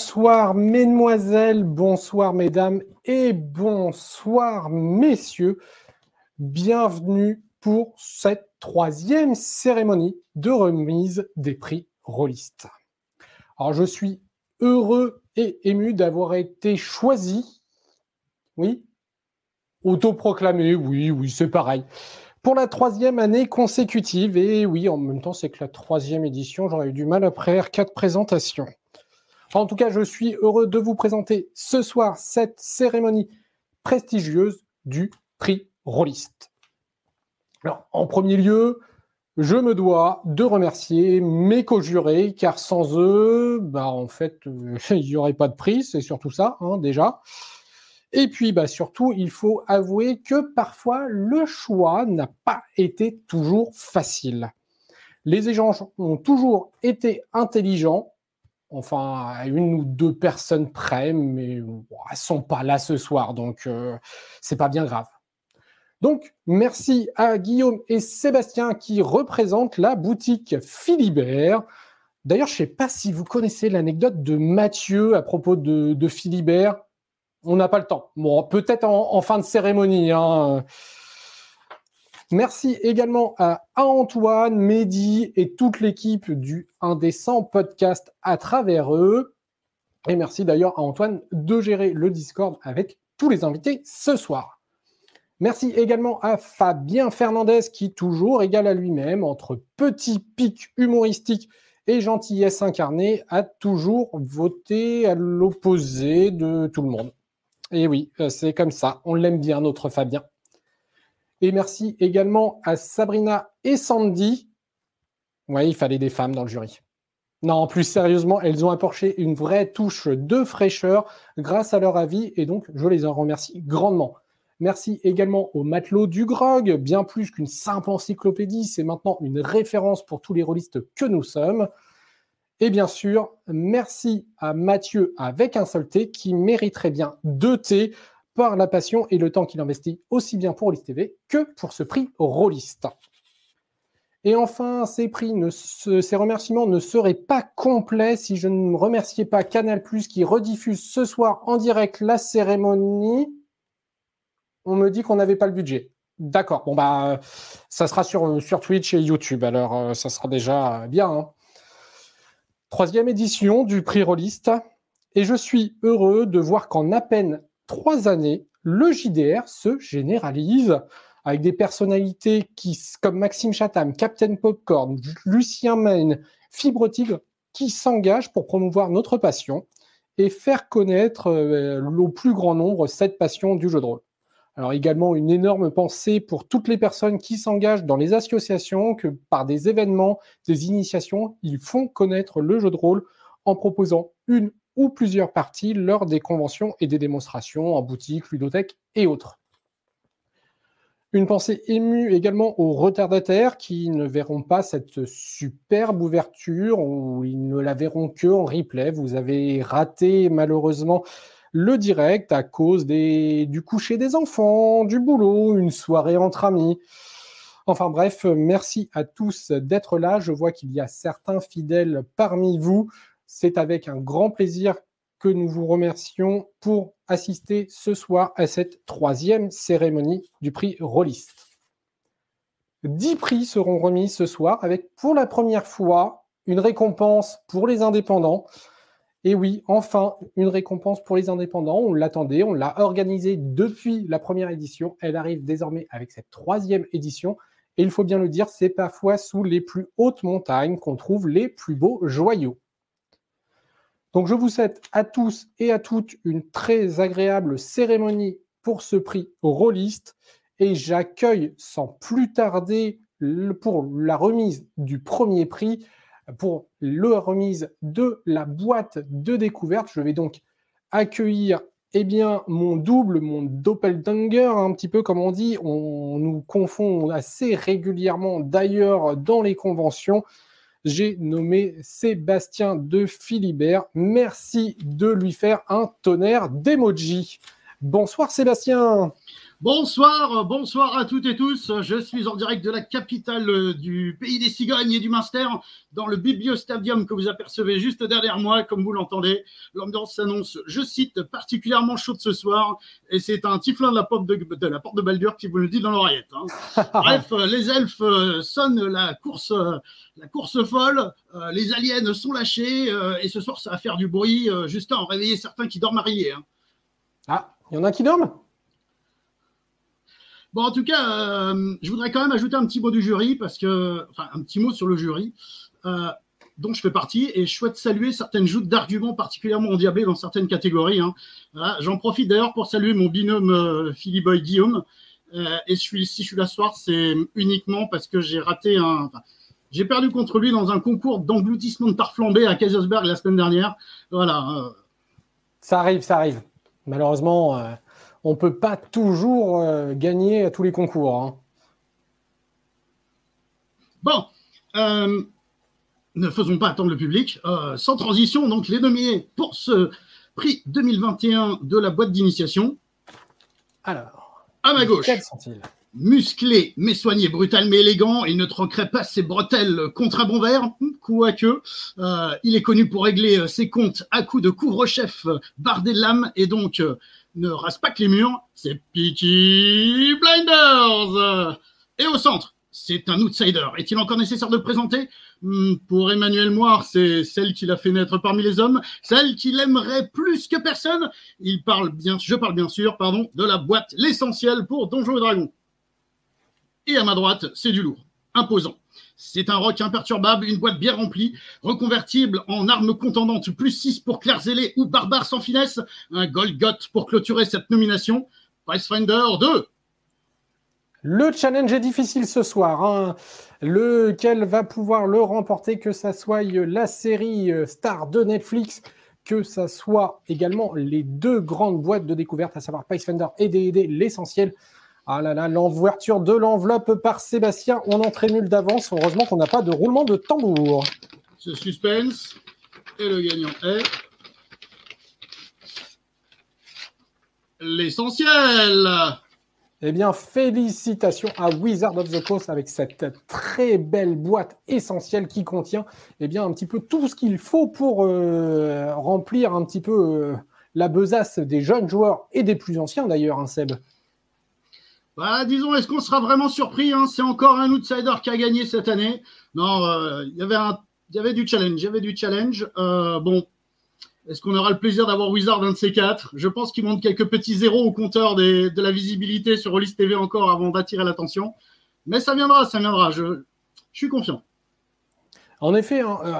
Bonsoir mesdemoiselles, bonsoir mesdames et bonsoir messieurs. Bienvenue pour cette troisième cérémonie de remise des prix rôlistes. Alors je suis heureux et ému d'avoir été choisi, oui, autoproclamé, oui, oui, c'est pareil, pour la troisième année consécutive. Et oui, en même temps, c'est que la troisième édition, j'aurais eu du mal après quatre présentations. En tout cas, je suis heureux de vous présenter ce soir cette cérémonie prestigieuse du prix Rolliste. En premier lieu, je me dois de remercier mes co-jurés, car sans eux, bah, en fait, euh, il n'y aurait pas de prix, c'est surtout ça, hein, déjà. Et puis, bah, surtout, il faut avouer que parfois, le choix n'a pas été toujours facile. Les échanges ont toujours été intelligents, enfin à une ou deux personnes près, mais elles elles sont pas là ce soir, donc euh, c'est pas bien grave. Donc merci à Guillaume et Sébastien qui représentent la boutique Philibert. D'ailleurs, je sais pas si vous connaissez l'anecdote de Mathieu à propos de, Philibert. On n'a pas le temps. Bon, peut-être en, en, fin de cérémonie. Hein. Merci également à Antoine, Mehdi et toute l'équipe du Indécent Podcast à travers eux. Et merci d'ailleurs à Antoine de gérer le Discord avec tous les invités ce soir. Merci également à Fabien Fernandez qui, toujours égal à lui-même, entre petits pics humoristiques et gentillesse incarnée, a toujours voté à l'opposé de tout le monde. Et oui, euh, c'est comme ça, on l'aime bien, notre Fabien. Et merci également à Sabrina et Sandy. Oui, il fallait des femmes dans le jury. Non, plus sérieusement, elles ont apporté une vraie touche de fraîcheur grâce à leur avis et donc je les en remercie grandement. Merci également au matelot du grog, bien plus qu'une simple encyclopédie, c'est maintenant une référence pour tous les rôlistes que nous sommes. Et bien sûr, merci à Mathieu avec un seul T qui mériterait bien deux T la passion et le temps qu'il investit aussi bien pour Rollis TV que pour ce prix Rolliste. Et enfin, ces prix, ces remerciements ne seraient pas complets si je ne remerciais pas Canal+, qui rediffuse ce soir en direct la cérémonie. On me dit qu'on n'avait pas le budget. D'accord. Bon bah, ça sera sur, sur Twitch et YouTube. Alors, euh, ça sera déjà bien. Hein. Troisième édition du prix Rolliste. Et je suis heureux de voir qu'en à peine trois années, le JDR se généralise avec des personnalités qui, comme Maxime Chatham, Captain Popcorn, Lucien Main, Fibre Tigre, qui s'engagent pour promouvoir notre passion et faire connaître euh, au plus grand nombre cette passion du jeu de rôle. Alors également une énorme pensée pour toutes les personnes qui s'engagent dans les associations, que par des événements, des initiations, ils font connaître le jeu de rôle en proposant une ou plusieurs parties lors des conventions et des démonstrations en boutique, ludothèque et autres. Une pensée émue également aux retardataires qui ne verront pas cette superbe ouverture ou ils ne la verront que en replay. Vous avez raté malheureusement le direct à cause du coucher des enfants, du boulot, une soirée entre amis. Enfin bref, merci à tous d'être là. Je vois qu'il y a certains fidèles parmi vous. C'est avec un grand plaisir que nous vous remercions pour assister ce soir à cette troisième cérémonie du prix Rolliste. Dix prix seront remis ce soir avec pour la première fois une récompense pour les indépendants. Et oui, enfin, une récompense pour les indépendants. On l'attendait, on l'a organisée depuis la première édition. Elle arrive désormais avec cette troisième édition. Et il faut bien le dire, c'est parfois sous les plus hautes montagnes qu'on trouve les plus beaux joyaux. Donc je vous souhaite à tous et à toutes une très agréable cérémonie pour ce prix rôliste et j'accueille sans plus tarder pour la remise du premier prix, pour la remise de la boîte de découverte. Je vais donc accueillir eh bien, mon double, mon doppelganger, un petit peu comme on dit, on nous confond assez régulièrement d'ailleurs dans les conventions j'ai nommé Sébastien de Philibert. Merci de lui faire un tonnerre d'emoji. Bonsoir Sébastien. Bonsoir, bonsoir à toutes et tous. Je suis en direct de la capitale du pays des cigognes et du Munster, dans le Bibliostadium que vous apercevez juste derrière moi, comme vous l'entendez. L'ambiance s'annonce, je cite, particulièrement chaude ce soir, et c'est un tiflin de la porte de, de, la porte de Baldur qui vous le dit dans l'oreillette. Hein. Bref, les elfes sonnent la course, la course folle, les aliens sont lâchés, et ce soir ça va faire du bruit, juste à en réveiller certains qui dorment à Hein. Ah, il y en a qui dorment Bon, en tout cas, euh, je voudrais quand même ajouter un petit mot du jury, parce que, enfin, un petit mot sur le jury, euh, dont je fais partie, et je souhaite saluer certaines joutes d'arguments particulièrement endiablées dans certaines catégories. Hein. J'en profite d'ailleurs pour saluer mon binôme euh, Philippe Boy Guillaume. et si je suis là ce soir, c'est uniquement parce que j'ai raté un. Enfin, j'ai perdu contre lui dans un concours d'engloutissement de tarte flambée à Kaisersberg la semaine dernière. Voilà. Ça arrive, ça arrive. Malheureusement on ne peut pas toujours euh, gagner à tous les concours. Hein. Bon, euh, ne faisons pas attendre le public. Euh, sans transition, donc les nominés pour ce prix 2021 de la boîte d'initiation. Alors, à ma gauche. Quels sont-ils? Musclé, mais soigné, brutal mais élégant, il ne troquerait pas ses bretelles contre un bon verre, quoique. Euh, il est connu pour régler ses comptes à coups de couvre-chef bardé de lame et donc ne rase pas que les murs, c'est Peaky Blinders. Et au centre, c'est un outsider. Est-il encore nécessaire de présenter? Hmm, Pour Emmanuel Moir, c'est celle qui l'a fait naître parmi les hommes, celle qu'il aimerait plus que personne. Il parle bien, je parle bien sûr, pardon, de la boîte l'essentiel pour Donjons et Dragons. Et à ma droite, c'est du lourd, imposant. C'est un roc imperturbable, une boîte bien remplie, reconvertible en arme contendante, plus 6 pour Claire Zélé ou Barbare sans finesse, un Golgoth pour clôturer cette nomination. Pricefinder 2. Le challenge est difficile ce soir. Hein. Lequel va pouvoir le remporter, que ça soit la série euh, star de Netflix, que ça soit également les deux grandes boîtes de découverte, à savoir Pricefinder et D&D, l'essentiel. Ah là là, l'ouverture de l'enveloppe par Sébastien. On en nul d'avance. Heureusement qu'on n'a pas de roulement de tambour. Ce suspense. Et le gagnant est. L'essentiel. Eh bien, félicitations à Wizard of the Coast avec cette très belle boîte essentielle qui contient eh bien, un petit peu tout ce qu'il faut pour euh, remplir un petit peu euh, la besace des jeunes joueurs et des plus anciens d'ailleurs, hein, Seb. Bah, disons, est-ce qu'on sera vraiment surpris hein C'est encore un outsider qui a gagné cette année. Non, euh, il y avait du challenge. Il y avait du challenge. Euh, bon, est-ce qu'on aura le plaisir d'avoir Wizard un de ces quatre Je pense qu'il monte quelques petits zéros au compteur de la visibilité sur Olis TV encore avant d'attirer l'attention. Mais ça viendra, ça viendra. Je, suis confiant. En effet, hein, euh,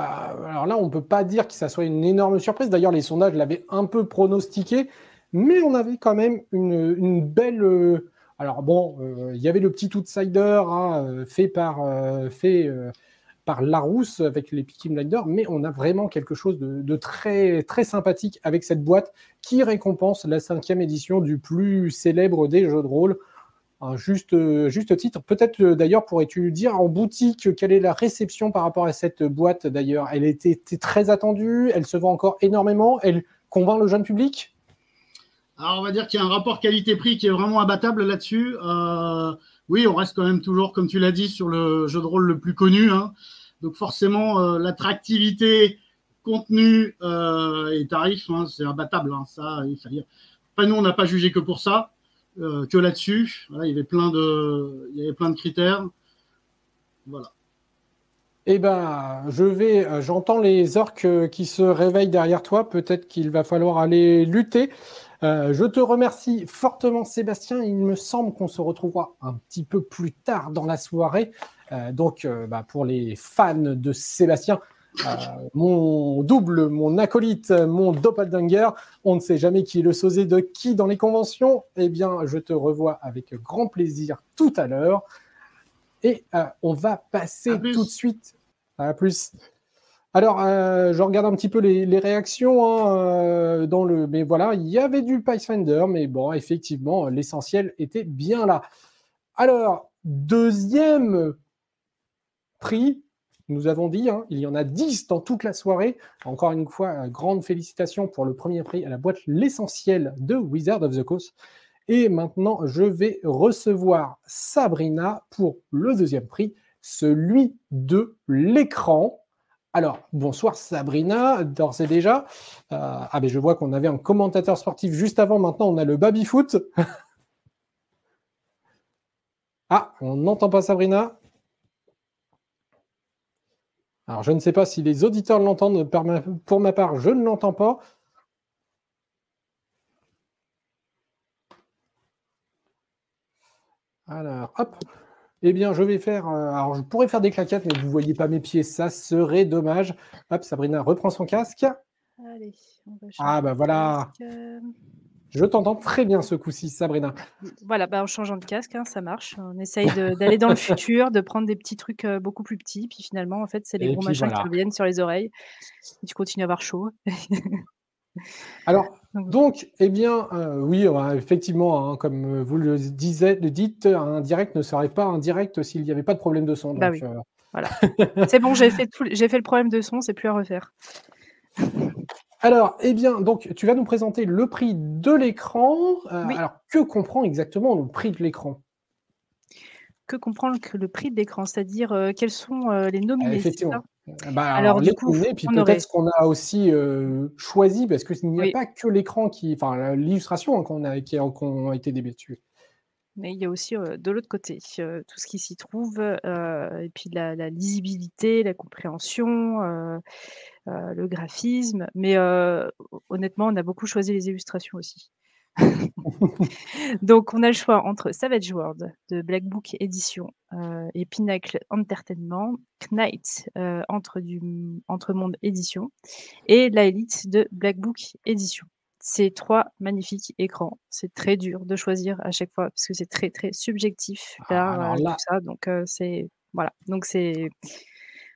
alors là, on ne peut pas dire que ça soit une énorme surprise. D'ailleurs, les sondages l'avaient un peu pronostiqué, mais on avait quand même une, belle. Alors bon, euh, il y avait le petit outsider hein, euh, fait par euh, par Larousse avec les Peaky Blinders, mais on a vraiment quelque chose de, très sympathique avec cette boîte qui récompense la cinquième édition du plus célèbre des jeux de rôle. Un juste titre. Peut-être d'ailleurs pourrais-tu dire en boutique quelle est la réception par rapport à cette boîte d'ailleurs? Elle était très attendue, elle se vend encore énormément, elle convainc le jeune public? Alors, on va dire qu'il y a un rapport qualité-prix qui est vraiment abattable là-dessus. Euh, oui, on reste quand même toujours, comme tu l'as dit, sur le jeu de rôle le plus connu. Hein. Donc, forcément, euh, l'attractivité, contenu euh, et tarif, hein, c'est abattable. Hein, ça, il nous, on n'a pas jugé que pour ça, que là-dessus. il y avait plein de, il y avait plein de critères. Voilà. Eh ben, je vais, j'entends les orques qui se réveillent derrière toi. Peut-être qu'il va falloir aller lutter. Euh, je te remercie fortement, Sébastien. Il me semble qu'on se retrouvera un petit peu plus tard dans la soirée. Euh, donc, euh, bah, pour les fans de Sébastien, mon double, mon acolyte, mon doppelganger, on ne sait jamais qui est le sosé de qui dans les conventions. Eh bien, je te revois avec grand plaisir tout à l'heure. Et on va passer tout de suite. À plus. Alors, euh, je regarde un petit peu les, réactions hein, euh, dans le. Mais voilà, il y avait du Pathfinder, mais bon, effectivement, l'essentiel était bien là. Alors, deuxième prix, nous avons dit, hein, il y en a 10 dans toute la soirée. Encore une fois, grande félicitations pour le premier prix à la boîte L'essentiel de Wizard of the Coast. Et maintenant, je vais recevoir Sabrina pour le deuxième prix, celui de l'écran. Alors, bonsoir Sabrina, d'ores et déjà. Euh, ah ben je vois qu'on avait un commentateur sportif juste avant, maintenant on a le baby-foot. ah, on n'entend pas Sabrina. Alors, je ne sais pas si les auditeurs l'entendent. Pour ma part, je ne l'entends pas. Alors, hop. Eh bien, je vais faire. Euh, alors, je pourrais faire des claquettes, mais vous ne voyez pas mes pieds. Ça serait dommage. Hop, Sabrina reprend son casque. Allez, on va Ah, bah voilà. Je t'entends très bien ce coup-ci, Sabrina. Voilà, bah en changeant de casque, hein, ça marche. On essaye d'aller dans le futur, de prendre des petits trucs euh, beaucoup plus petits. Puis finalement, en fait, c'est les gros machins qui reviennent sur les oreilles. Et tu continues à avoir chaud. Alors, donc, eh bien, euh, oui, effectivement, hein, comme vous le, disiez, le dites, un direct ne serait pas un direct s'il n'y avait pas de problème de son. Bah oui. Euh, voilà. c'est bon, j'ai fait, fait le problème de son, c'est plus à refaire. Alors, eh bien, donc, tu vas nous présenter le prix de l'écran. Euh, alors, que comprend exactement le prix de l'écran? Que comprend le, prix de l'écran? C'est-à-dire, euh, quels sont euh, les nominés Effectivement. Bah, alors, du coup, puis peut-être ce qu'on a aussi choisi, parce qu'il n'y a pas que l'écran qui. Enfin, l'illustration hein, qu'on a, qui a, a été débattue. Mais il y a aussi de l'autre côté tout ce qui s'y trouve, et puis la, la, lisibilité, la compréhension, le graphisme. Mais honnêtement, on a beaucoup choisi les illustrations aussi. Donc, on a le choix entre Savage World de Black Book Edition et Pinnacle Entertainment, Knight entre, du, entre Monde Édition et La Elite de Black Book Edition ces trois magnifiques écrans. C'est très dur de choisir à chaque fois parce que c'est très très subjectif ah, tout ça. Donc c'est voilà. Donc c'est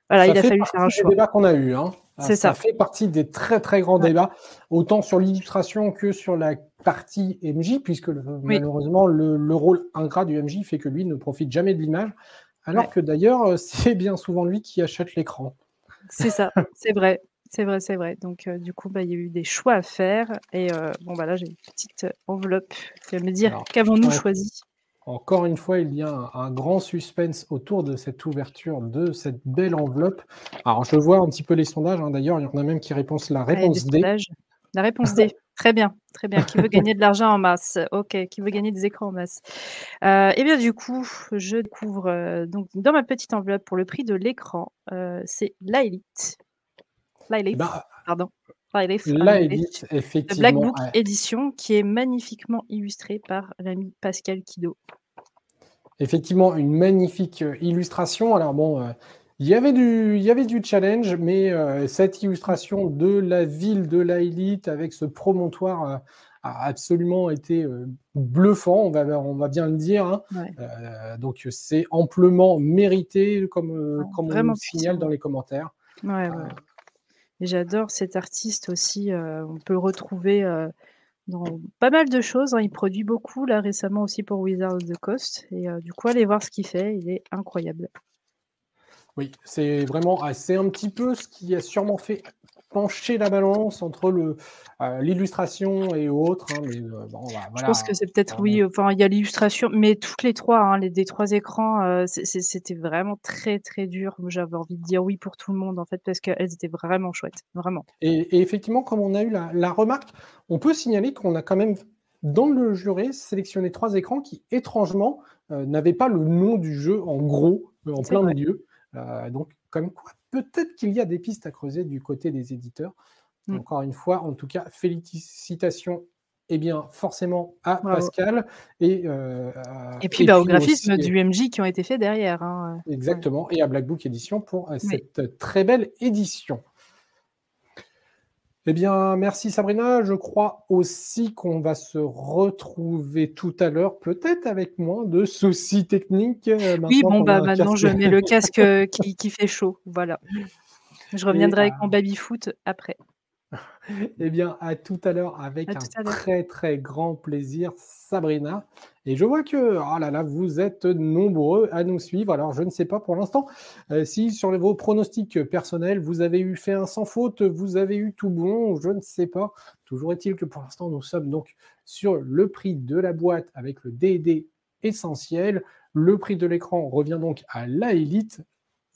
voilà, il a fallu faire un choix. débat qu'on a eu. Hein. C'est ça. Ça fait partie des très très grands débats, autant sur l'illustration que sur la partie MJ, puisque malheureusement le, rôle ingrat du MJ fait que lui ne profite jamais de l'image, alors que d'ailleurs c'est bien souvent lui qui achète l'écran. C'est ça, c'est vrai. C'est vrai, c'est vrai. Donc, du coup, bah, il y a eu des choix à faire. Et bon, bah, là, j'ai une petite enveloppe qui va me dire qu'avons-nous choisi? Encore une fois, il y a un, grand suspense autour de cette ouverture de cette belle enveloppe. Alors, je vois un petit peu les sondages. Hein. D'ailleurs, il y en a même qui répondent la réponse D. La réponse D. Très bien, très bien. Qui veut gagner de l'argent en masse? Ok, qui veut gagner des écrans en masse? Euh, Eh bien, du coup, je découvre donc dans ma petite enveloppe pour le prix de l'écran, c'est la Elite bah, pardon. Effectivement. Black Book Edition, qui est magnifiquement illustré par l'ami Pascal Kido. Effectivement, une magnifique euh, illustration. Alors bon, euh, il, y avait du, il y avait du challenge, mais euh, cette illustration de la ville de la avec ce promontoire a absolument été bluffant, on va, on va bien le dire. Hein. donc c'est amplement mérité, comme, comme on le signale dans les commentaires. Ouais, j'adore cet artiste aussi, on peut le retrouver, dans pas mal de choses, hein. Il produit beaucoup là récemment aussi pour Wizard of the Coast et du coup allez voir ce qu'il fait, il est incroyable. Oui, c'est vraiment un petit peu ce qui a sûrement fait pencher la balance entre le, euh, l'illustration et autres. Hein, mais, euh, bon, bah, Je pense que c'est peut-être, oui, enfin, il y a l'illustration, mais toutes les trois, hein, les, des trois écrans, euh, c'était vraiment très, très dur. J'avais envie de dire oui pour tout le monde, en fait, parce qu'elles étaient vraiment chouettes, vraiment. Et, effectivement, comme on a eu la, remarque, on peut signaler qu'on a quand même, dans le jury, sélectionné trois écrans qui, étrangement, n'avaient pas le nom du jeu en gros, en plein milieu. donc, comme quoi, peut-être qu'il y a des pistes à creuser du côté des éditeurs. Mm. Encore une fois, en tout cas, félicitations eh bien, forcément à Pascal et, euh, et puis, bah, au graphisme du MJ qui ont été faits derrière. Hein. Exactement, et à Black Book Edition pour euh, cette très belle édition. Eh bien, merci Sabrina. Je crois aussi qu'on va se retrouver tout à l'heure, peut-être avec moins de soucis techniques. Euh, oui, bon, bah maintenant je mets le casque euh, qui, fait chaud. Voilà. Je reviendrai avec mon baby-foot après. Eh bien, à tout à l'heure avec un très très grand plaisir, Sabrina. Et je vois que, oh là là, vous êtes nombreux à nous suivre. Alors, je ne sais pas pour l'instant euh, si sur vos pronostics personnels, vous avez eu fait un sans faute, vous avez eu tout bon, je ne sais pas. Toujours est-il que pour l'instant, nous sommes donc sur le prix de la boîte avec le DD essentiel. Le prix de l'écran revient donc à la Elite.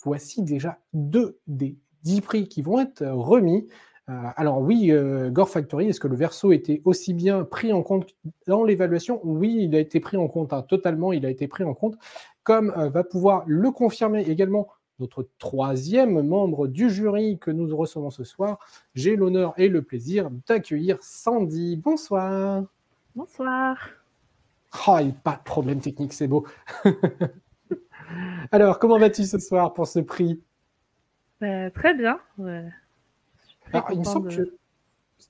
Voici déjà deux des dix prix qui vont être remis. Euh, alors oui, euh, Gore Factory, est-ce que le verso était aussi bien pris en compte dans l'évaluation? Oui, il a été pris en compte, hein, totalement, il a été pris en compte, comme euh, va pouvoir le confirmer également notre troisième membre du jury que nous recevons ce soir. J'ai l'honneur et le plaisir d'accueillir Sandy. Bonsoir. Bonsoir. Oh, pas de problème technique, c'est beau. Alors, comment vas-tu ce soir pour ce prix? Très bien il me semble que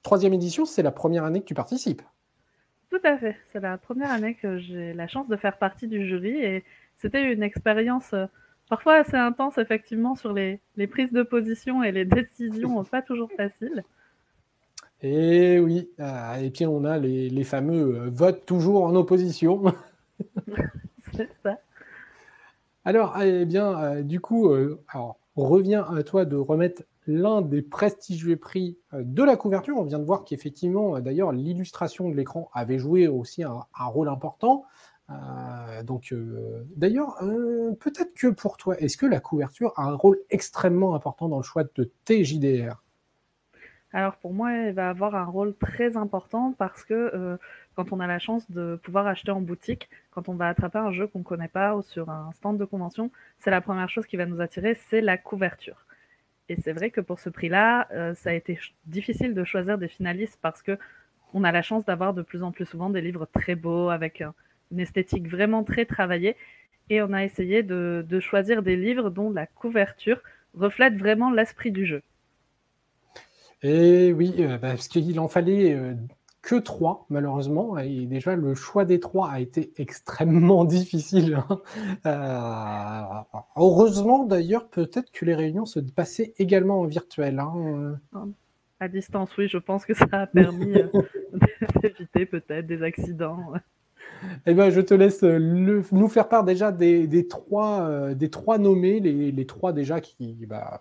troisième édition, c'est la première année que tu participes. Tout à fait. C'est la première année que j'ai la chance de faire partie du jury et c'était une expérience euh, parfois assez intense, effectivement, sur les, prises de position et les décisions pas toujours faciles. Et oui, euh, et puis on a les, fameux euh, votes toujours en opposition. c'est ça. Alors, eh bien, du coup, alors, on revient à toi de remettre l'un des prestigieux prix euh, de la couverture. On vient de voir qu'effectivement, euh, d'ailleurs, l'illustration de l'écran avait joué aussi un, rôle important. Euh, donc, d'ailleurs, peut-être que pour toi, est-ce que la couverture a un rôle extrêmement important dans le choix de tes JDR alors pour moi, elle va avoir un rôle très important parce que quand on a la chance de pouvoir acheter en boutique, quand on va attraper un jeu qu'on ne connaît pas ou sur un stand de convention, c'est la première chose qui va nous attirer, c'est la couverture. Et c'est vrai que pour ce prix-là, euh, ça a été difficile de choisir des finalistes parce que on a la chance d'avoir de plus en plus souvent des livres très beaux avec une esthétique vraiment très travaillée. Et on a essayé de, choisir des livres dont la couverture reflète vraiment l'esprit du jeu. Et oui, euh, bah, parce qu'il en fallait euh, que trois, malheureusement. Et déjà, le choix des trois a été extrêmement difficile. Hein. Euh, heureusement, d'ailleurs, peut-être que les réunions se passaient également en virtuel. Hein. À distance, oui, je pense que ça a permis euh, d'éviter peut-être des accidents. Eh ben, je te laisse euh, nous faire part déjà des, trois, des trois nommés, les, trois déjà qui, bah,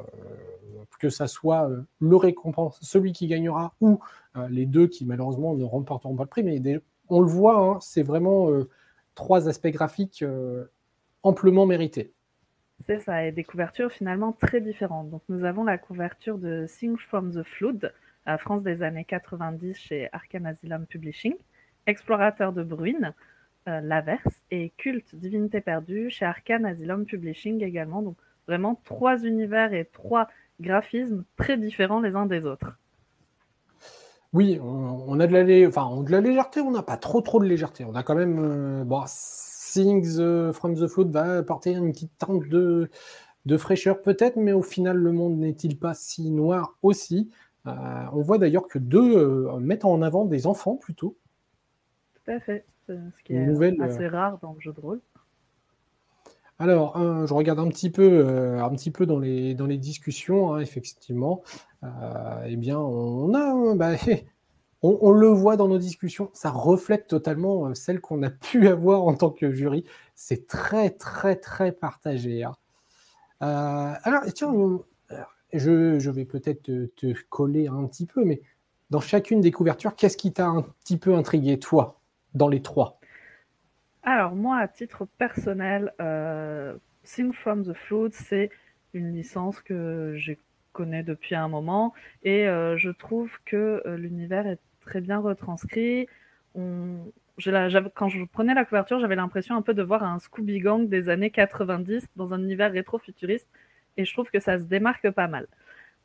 que ça soit le récompense, celui qui gagnera ou euh, les deux qui malheureusement ne remporteront pas le prix, mais on le voit, hein, c'est vraiment euh, trois aspects graphiques euh, amplement mérités. C'est ça, et des couvertures finalement très différentes. Donc nous avons la couverture de Things from the Flood, à France des années 90 chez Arkham Asylum Publishing, Explorateur de Bruine, L'Averse, et Culte Divinité Perdue chez Arkham Asylum Publishing également. Donc vraiment trois univers et trois graphismes très différents les uns des autres. Oui, on, a de la, enfin, de la légèreté, on n'a pas trop trop de légèreté. On a quand même. Euh, bon, Things euh, from the Flood va apporter une petite teinte de, de fraîcheur peut-être, mais au final, le monde n'est-il pas si noir aussi? Euh, On voit d'ailleurs que deux mettent en avant des enfants plutôt. Tout à fait. Ce qui est assez rare dans le jeu de rôle. Alors, je regarde un petit peu, peu dans les, discussions, hein, effectivement. Euh, eh bien, bah, on, le voit dans nos discussions, ça reflète totalement euh, celle qu'on a pu avoir en tant que jury. C'est très, très, très partagé. Hein. Euh, alors, tiens, je, vais peut-être te, coller un petit peu, mais dans chacune des couvertures, qu'est-ce qui t'a un petit peu intrigué, toi, dans les trois? Alors, moi, à titre personnel, Sing from the Flood, c'est une licence que j'ai connais depuis un moment. Et euh, je trouve que euh, l'univers est très bien retranscrit. Quand je prenais la couverture, j'avais l'impression un peu de voir un Scooby Gang des années 90 dans un univers rétro-futuriste. Et je trouve que ça se démarque pas mal.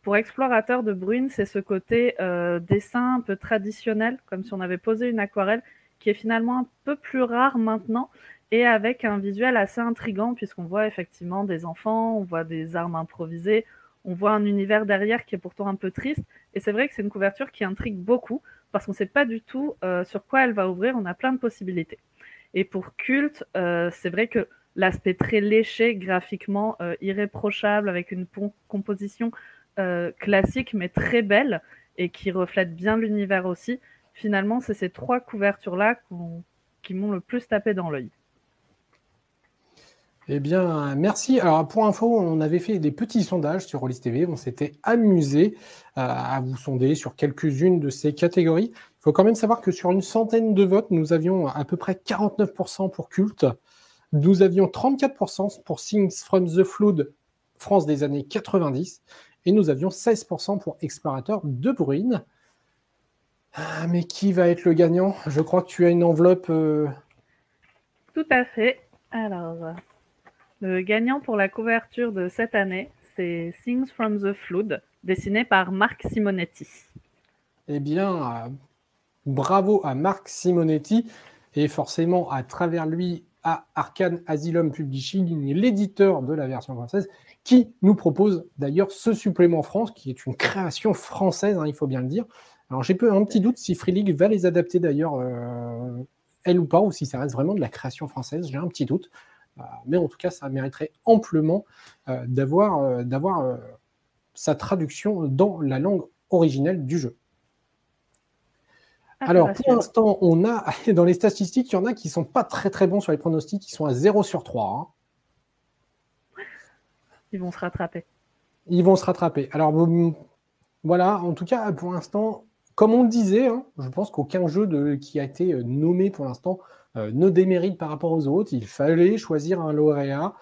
Pour Explorateur de Brune, c'est ce côté euh, dessin un peu traditionnel, comme si on avait posé une aquarelle, qui est finalement un peu plus rare maintenant, et avec un visuel assez intrigant, puisqu'on voit effectivement des enfants, on voit des armes improvisées, on voit un univers derrière qui est pourtant un peu triste. Et c'est vrai que c'est une couverture qui intrigue beaucoup parce qu'on ne sait pas du tout euh, sur quoi elle va ouvrir. On a plein de possibilités. Et pour Culte, euh, c'est vrai que l'aspect très léché, graphiquement euh, irréprochable, avec une composition classique mais très belle, et qui reflètent bien l'univers aussi. Finalement, c'est ces trois couvertures-là qui m'ont le plus tapé dans l'œil. Eh bien, merci. Alors, pour info, on avait fait des petits sondages sur Rollis TV. On s'était amusé euh, à vous sonder sur quelques-unes de ces catégories. Il faut quand même savoir que sur une centaine de votes, nous avions à peu près 49% pour culte. Nous avions 34% pour Things from the Flood France des années 90. Et nous avions 16% pour Explorateur de Brune. Ah, mais qui va être le gagnant? Je crois que tu as une enveloppe. Euh, Tout à fait. Alors, le gagnant pour la couverture de cette année, c'est Things from the Flood, dessiné par Marc Simonetti. Eh bien, bravo à Marc Simonetti et forcément à travers lui à Arcane Asylum Publishing, l'éditeur de la version française, qui nous propose d'ailleurs ce supplément France, qui est une création française, hein, il faut bien le dire. Alors j'ai un petit doute si Free League va les adapter d'ailleurs, euh, elle ou pas, ou si ça reste vraiment de la création française, j'ai un petit doute. Euh, mais en tout cas, ça mériterait amplement euh, d'avoir sa traduction dans la langue originelle du jeu. Ah, Alors, pour l'instant, on a, dans les statistiques, il y en a qui ne sont pas très très bons sur les pronostics, qui sont à 0 sur 3. Hein. Ils vont se rattraper. Ils vont se rattraper. Alors, voilà, en tout cas, pour l'instant, comme on le disait, hein, je pense qu'aucun jeu qui a été nommé pour l'instant euh, ne démérite par rapport aux autres. Il fallait choisir un lauréat.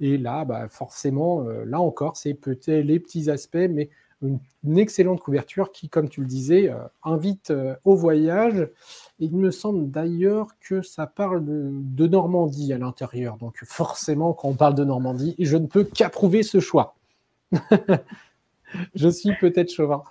Et là, bah, forcément, euh, là encore, c'est peut-être les petits aspects, mais une, excellente couverture qui, comme tu le disais, euh, invite au voyage. il me semble d'ailleurs que ça parle de, Normandie à l'intérieur. Donc forcément, quand on parle de Normandie, je ne peux qu'approuver ce choix. je suis peut-être chauvin.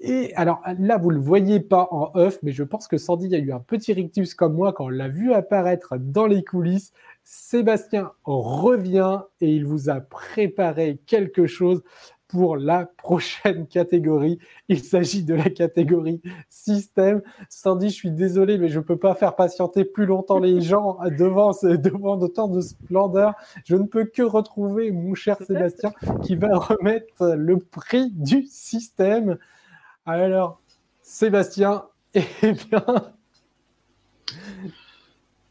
Et alors là, vous ne le voyez pas en off, mais je pense que Sandy a eu un petit rictus comme moi quand on l'a vu apparaître dans les coulisses. Sébastien revient et il vous a préparé quelque chose pour la prochaine catégorie. Il s'agit de la catégorie système. Sandy, je suis désolé, mais je ne peux pas faire patienter plus longtemps les gens devant, devant autant de splendeur. Je ne peux que retrouver mon cher Sébastien qui va remettre le prix du système. Alors, Sébastien, eh bien.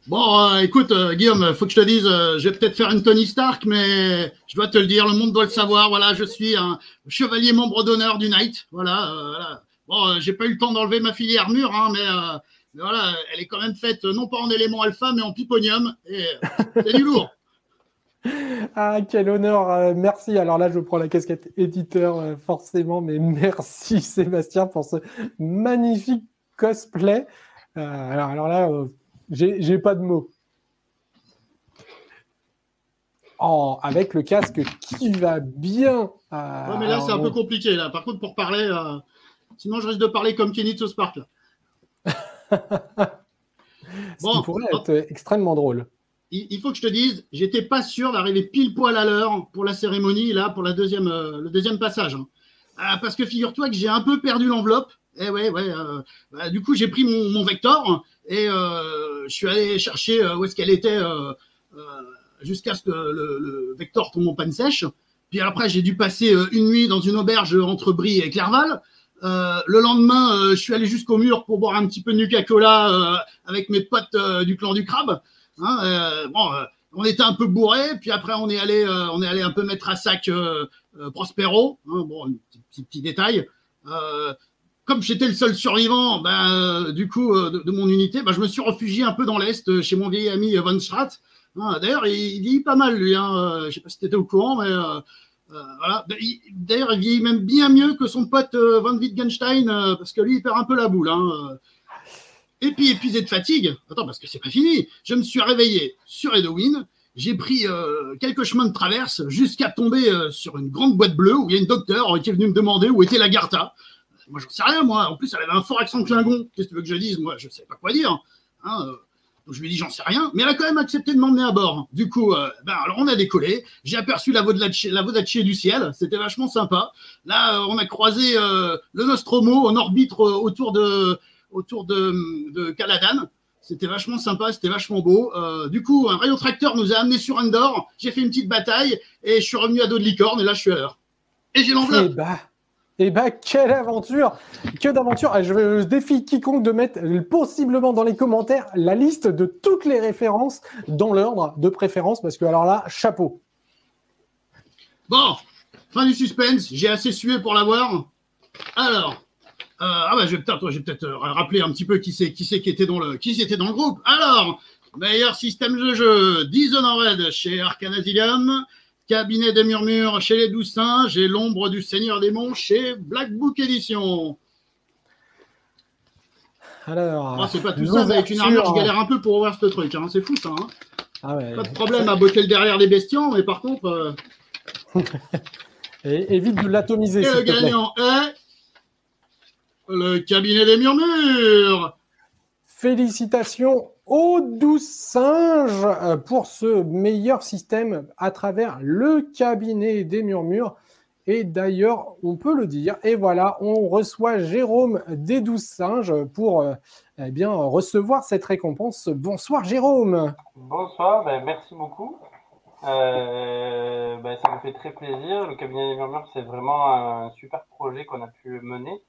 Bon, euh, écoute, euh, Guillaume, faut que je te dise, euh, je vais peut-être faire une Tony Stark, mais je dois te le dire, le monde doit le savoir. Voilà, je suis un chevalier membre d'honneur du Knight. Voilà, voilà. Bon, j'ai pas eu le temps d'enlever ma filière armure, hein, mais, mais, voilà, elle est quand même faite non pas en élément alpha, mais en piponium. Et c'est du lourd. Ah, quel honneur. Euh, merci. Alors là, je prends la casquette éditeur, euh, forcément, mais merci Sébastien pour ce magnifique cosplay. Euh, alors, alors, là, j'ai pas de mots. Oh, avec le casque qui va bien. ouais, mais là, c'est un peu compliqué. Là. Par contre, pour parler, sinon, je risque de parler comme Kenny de Spark. Là. Ce qui pourrait être extrêmement drôle il faut que je te dise, j'étais pas sûr d'arriver pile poil à l'heure pour la cérémonie, là, pour la deuxième, euh, le deuxième passage. Hein. Ah, parce que figure-toi que j'ai un peu perdu l'enveloppe. Et eh ouais, ouais. Euh, bah, du coup, j'ai pris mon, vector et euh, je suis allé chercher où est-ce qu'elle était jusqu'à ce que le, vector tombe en panne sèche. Puis après, j'ai dû passer une nuit dans une auberge entre Brie et Clerval. le lendemain, je suis allé jusqu'au mur pour boire un petit peu de Nuka-Cola avec mes potes du clan du crabe. Hein, euh, bon, euh, on était un peu bourré, puis après on est allé, euh, on est allé un peu mettre à sac Prospero. Hein, bon, petit, détail. comme j'étais le seul survivant, ben, du coup, de, mon unité, ben, je me suis réfugié un peu dans l'est, chez mon vieil ami Von Strat. Hein, d'ailleurs, il, vieillit pas mal, lui. Hein. Je sais pas si tu étais au courant, mais voilà. D'ailleurs, il vieillit même bien mieux que son pote Von Wittgenstein, parce que lui, il perd un peu la boule. Et puis épuisé de fatigue, attends, parce que c'est pas fini, je me suis réveillé sur Edowin, j'ai pris euh, quelques chemins de traverse jusqu'à tomber euh, sur une grande boîte bleue où il y a une docteur qui est venue me demander où était la Garta. Moi, j'en sais rien, moi. En plus, elle avait un fort accent de Klingon. Qu'est-ce que tu veux que je dise? Moi, je sais pas quoi dire. Hein, euh. donc, je lui ai dit, j'en sais rien. Mais elle a quand même accepté de m'emmener à bord. Du coup, ben, alors on a décollé. J'ai aperçu la Vodacce du ciel. C'était vachement sympa. Là, on a croisé le Nostromo en orbite autour de autour de, de Caladan. C'était vachement sympa, c'était vachement beau. Euh, du coup, un rayon tracteur nous a amené sur Endor. J'ai fait une petite bataille et je suis revenu à dos de licorne et là je suis à l'heure. Et j'ai l'enveloppe. Eh bah, Eh ben, quelle aventure Que d'aventure ah, je, défie quiconque de mettre possiblement dans les commentaires la liste de toutes les références dans l'ordre de préférence, parce que alors là, chapeau. Bon, fin du suspense, j'ai assez sué pour l'avoir. Alors, ah bah, je vais peut-être euh, rappeler un petit peu qui c'est qui, qui, était dans le, qui était dans le groupe. Alors, meilleur système de jeu, Dishonored chez Arcanasilium, Cabinet des murmures chez les Douze Singes et L'ombre du Seigneur des Monts chez Black Book Edition. Alors, ah, c'est pas tout ça, avec une armure, je galère un peu pour ouvrir ce truc. Hein. C'est fou ça. Hein. Ah pas de problème à botter le derrière des bestions, mais par contre. Euh, et, évite de l'atomiser. Et le gagnant est. Le cabinet des murmures. Félicitations aux douze singes euh, pour ce meilleur système à travers le cabinet des murmures. Et d'ailleurs, on peut le dire. Et voilà, on reçoit Jérôme des douze singes pour euh, eh bien, recevoir cette récompense. Bonsoir Jérôme. Bonsoir, ben, merci beaucoup. Euh, ben, ça me fait très plaisir. Le cabinet des murmures, c'est vraiment un super projet qu'on a pu mener.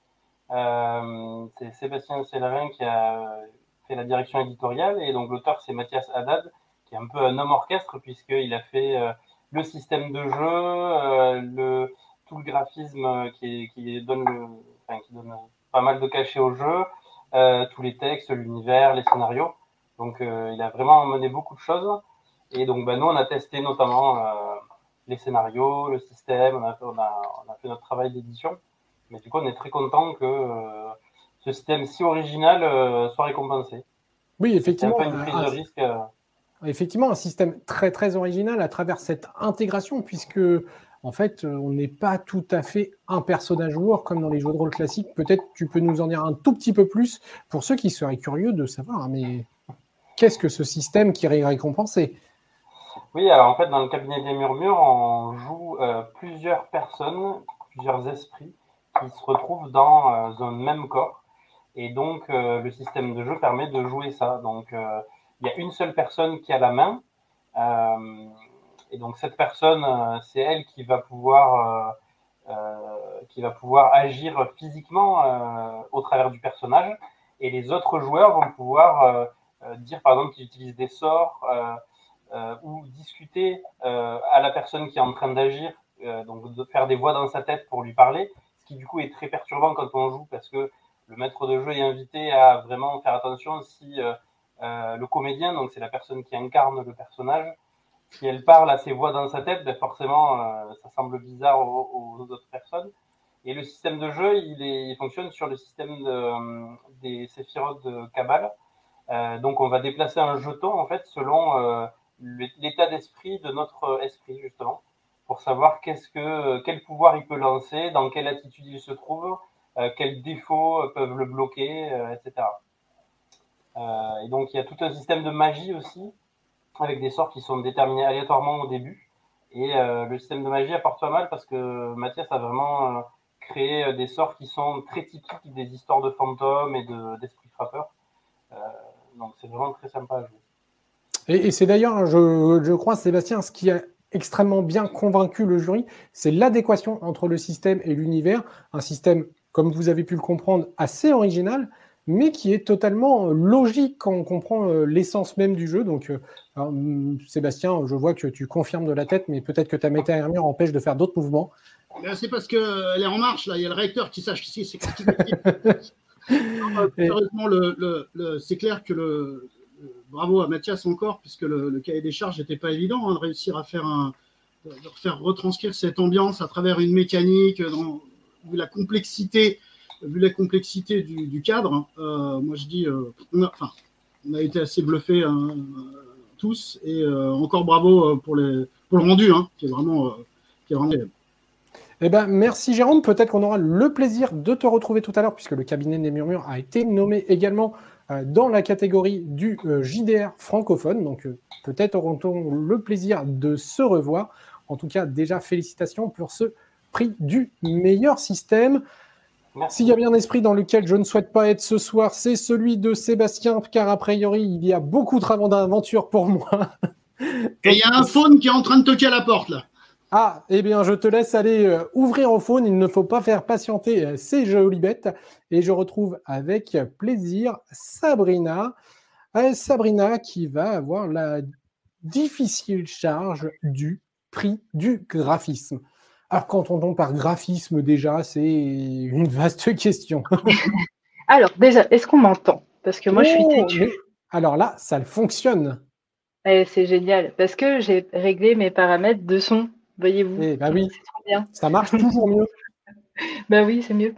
C'est Sébastien Cellarin qui a fait la direction éditoriale et donc l'auteur c'est Mathias Haddad qui est un peu un homme orchestre puisqu'il a fait euh, le système de jeu, euh, le, tout le graphisme qui, qui donne le, enfin, qui donne pas mal de cachets au jeu, euh, tous les textes, l'univers, les scénarios. Donc il a vraiment mené beaucoup de choses. Et donc ben, nous on a testé notamment les scénarios, le système, on a, on a, on a fait notre travail d'édition. Mais du coup on est très content que ce système si original euh, soit récompensé. Oui, effectivement. Un euh. Effectivement, un système très très original à travers cette intégration, puisque en fait, on n'est pas tout à fait un personnage joueur comme dans les jeux de rôle classiques. Peut-être tu peux nous en dire un tout petit peu plus pour ceux qui seraient curieux de savoir, hein, mais qu'est-ce que ce système qui est récompensé Oui, alors en fait, dans le cabinet des murmures, on joue euh, plusieurs personnes, plusieurs esprits qui se retrouvent dans un même corps. Et donc, euh, le système de jeu permet de jouer ça. Donc, euh, il y a une seule personne qui a la main. Euh, et donc, cette personne, c'est elle qui va pouvoir, qui va pouvoir agir physiquement au travers du personnage. Et les autres joueurs vont pouvoir dire, par exemple, qu'ils utilisent des sorts ou discuter à la personne qui est en train d'agir. donc, faire des voix dans sa tête pour lui parler. Qui, du coup, est très perturbant quand on joue parce que le maître de jeu est invité à vraiment faire attention si euh, euh, le comédien, donc c'est la personne qui incarne le personnage, si elle parle à ses voix dans sa tête, ben forcément, euh, ça semble bizarre aux, autres personnes. Et le système de jeu, il, fonctionne sur le système de, des séphirotes de donc, on va déplacer un jeton, en fait, selon l'état d'esprit de notre esprit, justement, pour savoir quel pouvoir il peut lancer, dans quelle attitude il se trouve, euh, quels défauts euh, peuvent le bloquer, euh, etc. et donc il y a tout un système de magie aussi, avec des sorts qui sont déterminés aléatoirement au début. Et le système de magie apporte pas mal parce que Mathias a vraiment créé des sorts qui sont très typiques des histoires de fantômes et d'esprits frappeurs. donc c'est vraiment très sympa à jouer. Et, c'est d'ailleurs, je, je, crois, Sébastien, ce qui a extrêmement bien convaincu le jury, c'est l'adéquation entre le système et l'univers. Un système comme vous avez pu le comprendre, assez original, mais qui est totalement euh, logique quand on comprend euh, l'essence même du jeu. Donc, euh, mm, Sébastien, je vois que tu confirmes de la tête, mais peut-être que ta méta empêche de faire d'autres mouvements. C'est parce qu'elle est en marche, là. Il y a le réacteur qui sache c'est le, c'est clair que le, bravo à Mathias encore, puisque le, cahier des charges n'était pas évident hein, de réussir à faire un, retranscrire cette ambiance à travers une mécanique dans, vu la complexité, du, cadre, hein, euh, moi je dis, euh, on, a, on a été assez bluffés hein, tous, et euh, encore bravo pour, le rendu, qui est vraiment, qui eh ben, merci Jérôme. Peut-être qu'on aura le plaisir de te retrouver tout à l'heure, puisque le cabinet des murmures a été nommé également dans la catégorie du JDR francophone. Donc peut-être auront-on le plaisir de se revoir. En tout cas, déjà félicitations pour ce prix du meilleur système. S'il y a bien un esprit dans lequel je ne souhaite pas être ce soir, c'est celui de Sébastien, car a priori, il y a beaucoup de travaux d'aventure pour moi. Et il y a un faune qui est en train de toquer à la porte, là. Ah, eh bien, je te laisse aller euh, ouvrir au faune. Il ne faut pas faire patienter euh, ces jolies bêtes. Et je retrouve avec plaisir Sabrina. Euh, Sabrina qui va avoir la difficile charge du prix du graphisme. Alors, quand on tombe par graphisme, déjà, c'est une vaste question. Alors, déjà, est-ce qu'on m'entend? Parce que moi, je suis Oh, têtue. Alors là, ça fonctionne. Et c'est génial. Parce que j'ai réglé mes paramètres de son. Voyez-vous Eh bah oui. C'est trop bien. Ça marche toujours mieux. Bah oui, c'est mieux.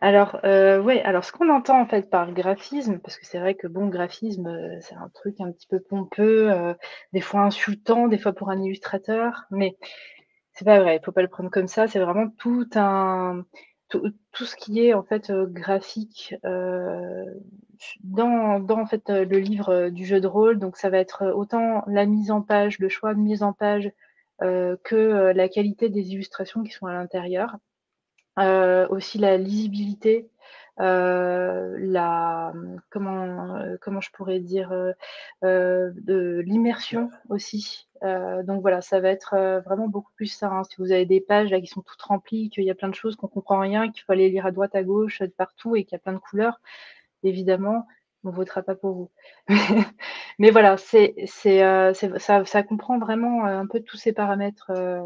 Alors, euh, ouais, alors ce qu'on entend en fait par graphisme, parce que c'est vrai que bon, graphisme, euh, c'est un truc un petit peu pompeux, euh, des fois insultant, des fois pour un illustrateur, mais c'est pas vrai, il faut pas le prendre comme ça, c'est vraiment tout un tout, tout ce qui est en fait euh, graphique euh, dans, dans en fait euh, le livre du jeu de rôle, donc ça va être autant la mise en page, le choix de mise en page, que euh, la qualité des illustrations qui sont à l'intérieur. Euh, aussi la lisibilité, euh, la comment euh, comment je pourrais dire euh, euh, de l'immersion aussi. Euh, donc voilà, ça va être euh, vraiment beaucoup plus ça. hein. Si vous avez des pages là qui sont toutes remplies, qu'il y a plein de choses qu'on comprend rien, qu'il faut aller lire à droite, à gauche, de partout et qu'il y a plein de couleurs, évidemment, on votera pas pour vous. Mais voilà, c'est c'est euh, c'est- ça, ça comprend vraiment euh, un peu tous ces paramètres. euh,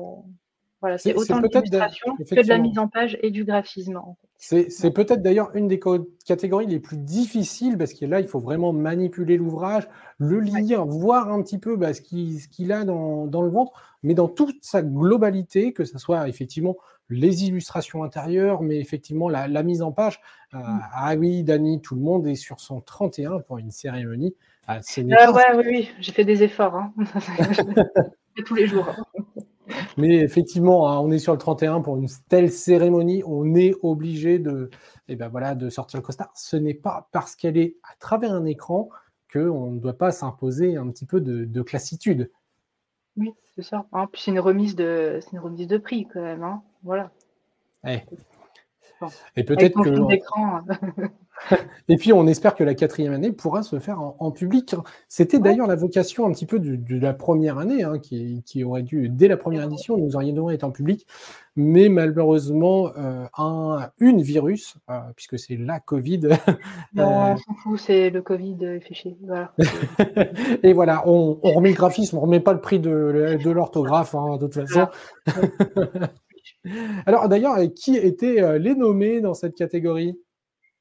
voilà, C'est- autant de l'illustration que de la mise en page et du graphisme. en fait. C'est c'est peut-être d'ailleurs une des catégories les plus difficiles parce que là, il faut vraiment manipuler l'ouvrage, le lire, voir un petit peu bah, ce qu'il ce qu'il a dans, dans le ventre, mais dans toute sa globalité, que ce soit effectivement les illustrations intérieures, mais effectivement la, la mise en page. Euh, ah oui, Dani, tout le monde est sur son 31 pour une cérémonie. Ah, Euh, ouais, oui, oui, j'ai fait des efforts. Hein. Tous les jours. Mais effectivement, hein, on est sur le 31 pour une telle cérémonie, on est obligé de, eh ben voilà, de sortir le costard. Ce n'est pas parce qu'elle est à travers un écran qu'on ne doit pas s'imposer un petit peu de, de classitude. Oui, c'est ça. Hein, puis c'est une remise de, c'est une remise de prix quand même. Hein. Voilà. Bon. Et peut-être que. Et puis, on espère que la quatrième année pourra se faire en, en public. C'était d'ailleurs la vocation un petit peu de, de la première année, hein, qui, qui aurait dû, dès la première édition, nous aurions dû être en public. Mais malheureusement, euh, un, une virus, euh, puisque c'est la Covid, Non, Euh, on s'en fout, c'est le Covid, il fait chier. Voilà. Et voilà, on, on remet le graphisme, on remet pas le prix de, de l'orthographe, hein, de toute façon. Alors d'ailleurs, qui étaient les nommés dans cette catégorie?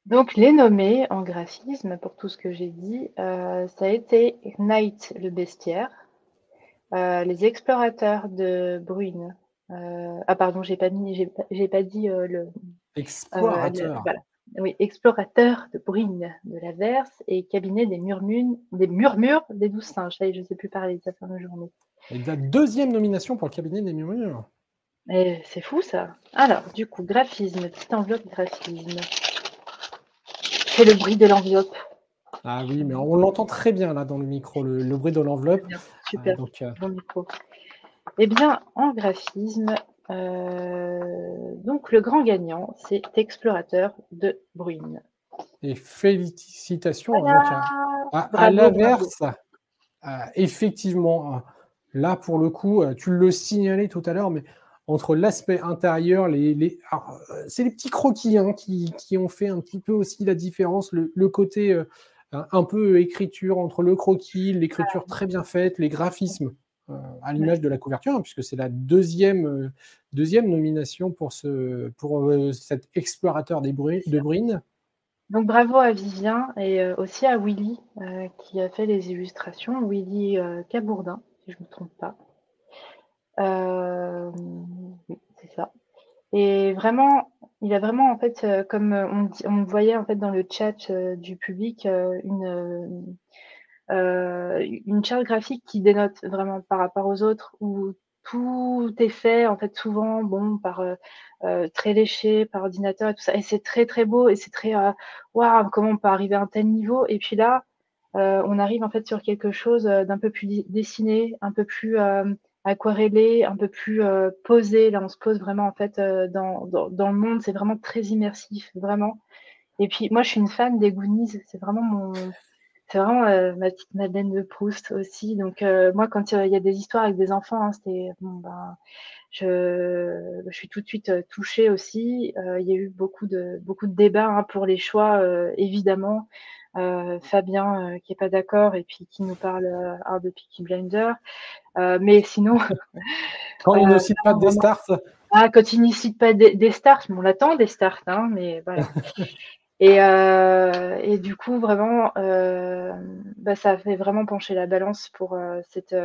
Donc, les nommés en graphisme, pour tout ce que j'ai dit, euh, ça a été Knight le bestiaire, euh, les explorateurs de Bruine. euh, ah, pardon, j'ai pas mis, j'ai pas, j'ai pas dit le, le- Explorateur. voilà. Oui, explorateur de Bruine de la Verse et cabinet des murmures, des murmures des douze singes. Ça y est, je sais plus parler, ça fait une journée. Et la deuxième nomination pour le cabinet des murmures. Eh, c'est fou ça. Alors, du coup, graphisme, petite enveloppe graphisme. Le bruit de l'enveloppe. Ah oui, mais on l'entend très bien là dans le micro, le, le bruit de l'enveloppe. Ah, Super, donc, euh, micro. Eh bien, en graphisme, euh, donc le grand gagnant, c'est Explorateur de Bruine. et félicitations. hein, Voilà. donc, à- à, à Bravo, l'inverse, euh, effectivement, euh, là pour le coup, tu le signalais tout à l'heure, mais entre l'aspect intérieur, euh, c'est les petits croquis hein, qui, ont fait un petit peu aussi la différence, le, côté euh, un peu écriture entre le croquis, l'écriture très bien faite, les graphismes euh, à l'image de la couverture, hein, puisque c'est la deuxième, nomination pour, ce, pour cet explorateur de Brine. Donc bravo à Vivien et aussi à Willy qui a fait les illustrations, Willy Cabourdin, si je ne me trompe pas. Euh, c'est ça. Et vraiment, il a vraiment en fait, euh, comme euh, on, voyait en fait dans le chat du public, une une charte graphique qui dénote vraiment par rapport aux autres où tout est fait en fait souvent bon par très léché par ordinateur et tout ça et c'est très très beau et c'est très waouh comment on peut arriver à un tel niveau et puis là on arrive en fait sur quelque chose d'un peu plus dessiné un peu plus aquarellé un peu plus euh, posé là on se pose vraiment en fait euh, dans, dans, dans le monde c'est vraiment très immersif vraiment. Et puis moi je suis une fan des Goonies c'est vraiment mon c'est vraiment euh, ma petite Madeleine de Proust aussi. Donc euh, moi, quand il y a des histoires avec des enfants, hein, c'était bon ben, je, je suis tout de suite euh, touchée aussi. il y a eu beaucoup de beaucoup de débats hein, pour les choix, évidemment. Fabien qui est pas d'accord et puis qui nous parle euh, de Peaky Blinder. mais sinon, quand il ne cite pas des stars. Ah, quand il ne cite pas des, des stars, on l'attend des stars, hein, mais voilà. Et, euh, et, du coup, vraiment, euh, bah, ça fait vraiment pencher la balance pour euh, cette,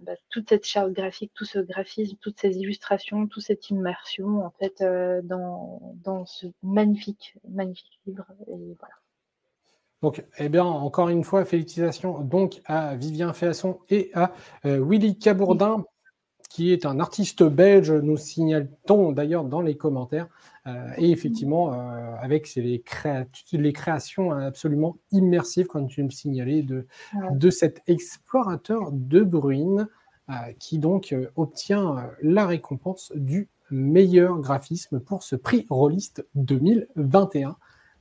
bah, toute cette charte graphique, tout ce graphisme, toutes ces illustrations, toute cette immersion en fait dans, dans ce magnifique, magnifique livre. Et voilà. Donc, eh bien, encore une fois, félicitations donc à Vivien Féasson et à Willy Cabourdin qui est un artiste belge, nous signale-t-on d'ailleurs dans les commentaires. Euh, et effectivement, euh, avec les, les, créations absolument immersives, comme tu me signalais, de, de cet explorateur de Bruine, euh, qui donc obtient la récompense du meilleur graphisme pour ce prix Rolliste 2021.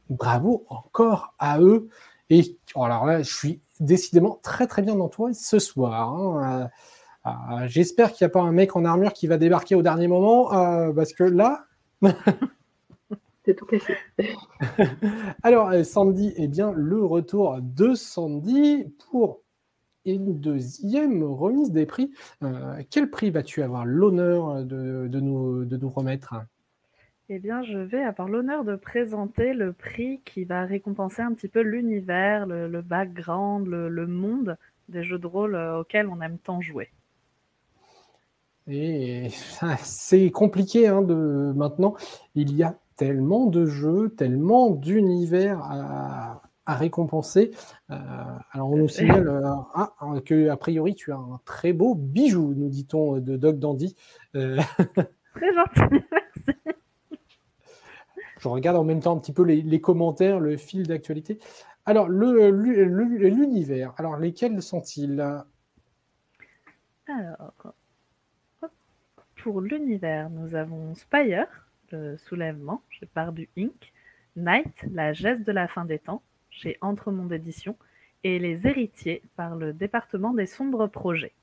Bravo encore à eux. Et alors là, je suis décidément très très bien dans toi ce soir. Hein. J'espère qu'il n'y a pas un mec en armure qui va débarquer au dernier moment, parce que là. C'est tout cassé. Alors, euh, Sandy, eh bien, le retour de Sandy pour une deuxième remise des prix. Euh, quel prix vas-tu avoir l'honneur de, nous, de nous remettre? Eh bien, je vais avoir l'honneur de présenter le prix qui va récompenser un petit peu l'univers, le, background, le, monde des jeux de rôle auxquels on aime tant jouer. Et c'est compliqué hein, de maintenant. Il y a tellement de jeux, tellement d'univers à, récompenser. Euh, alors on nous signale euh, ah, que a priori tu as un très beau bijou, nous dit-on de Doc Dandy. Euh, très gentil, merci. Je regarde en même temps un petit peu les, les commentaires, le fil d'actualité. Alors l'univers, alors lesquels sont-ils? Alors pour l'univers, nous avons Spire, le soulèvement, chez Pardu Inc., Night, la geste de la fin des temps, chez Entremonde Édition, et Les Héritiers par le département des sombres projets.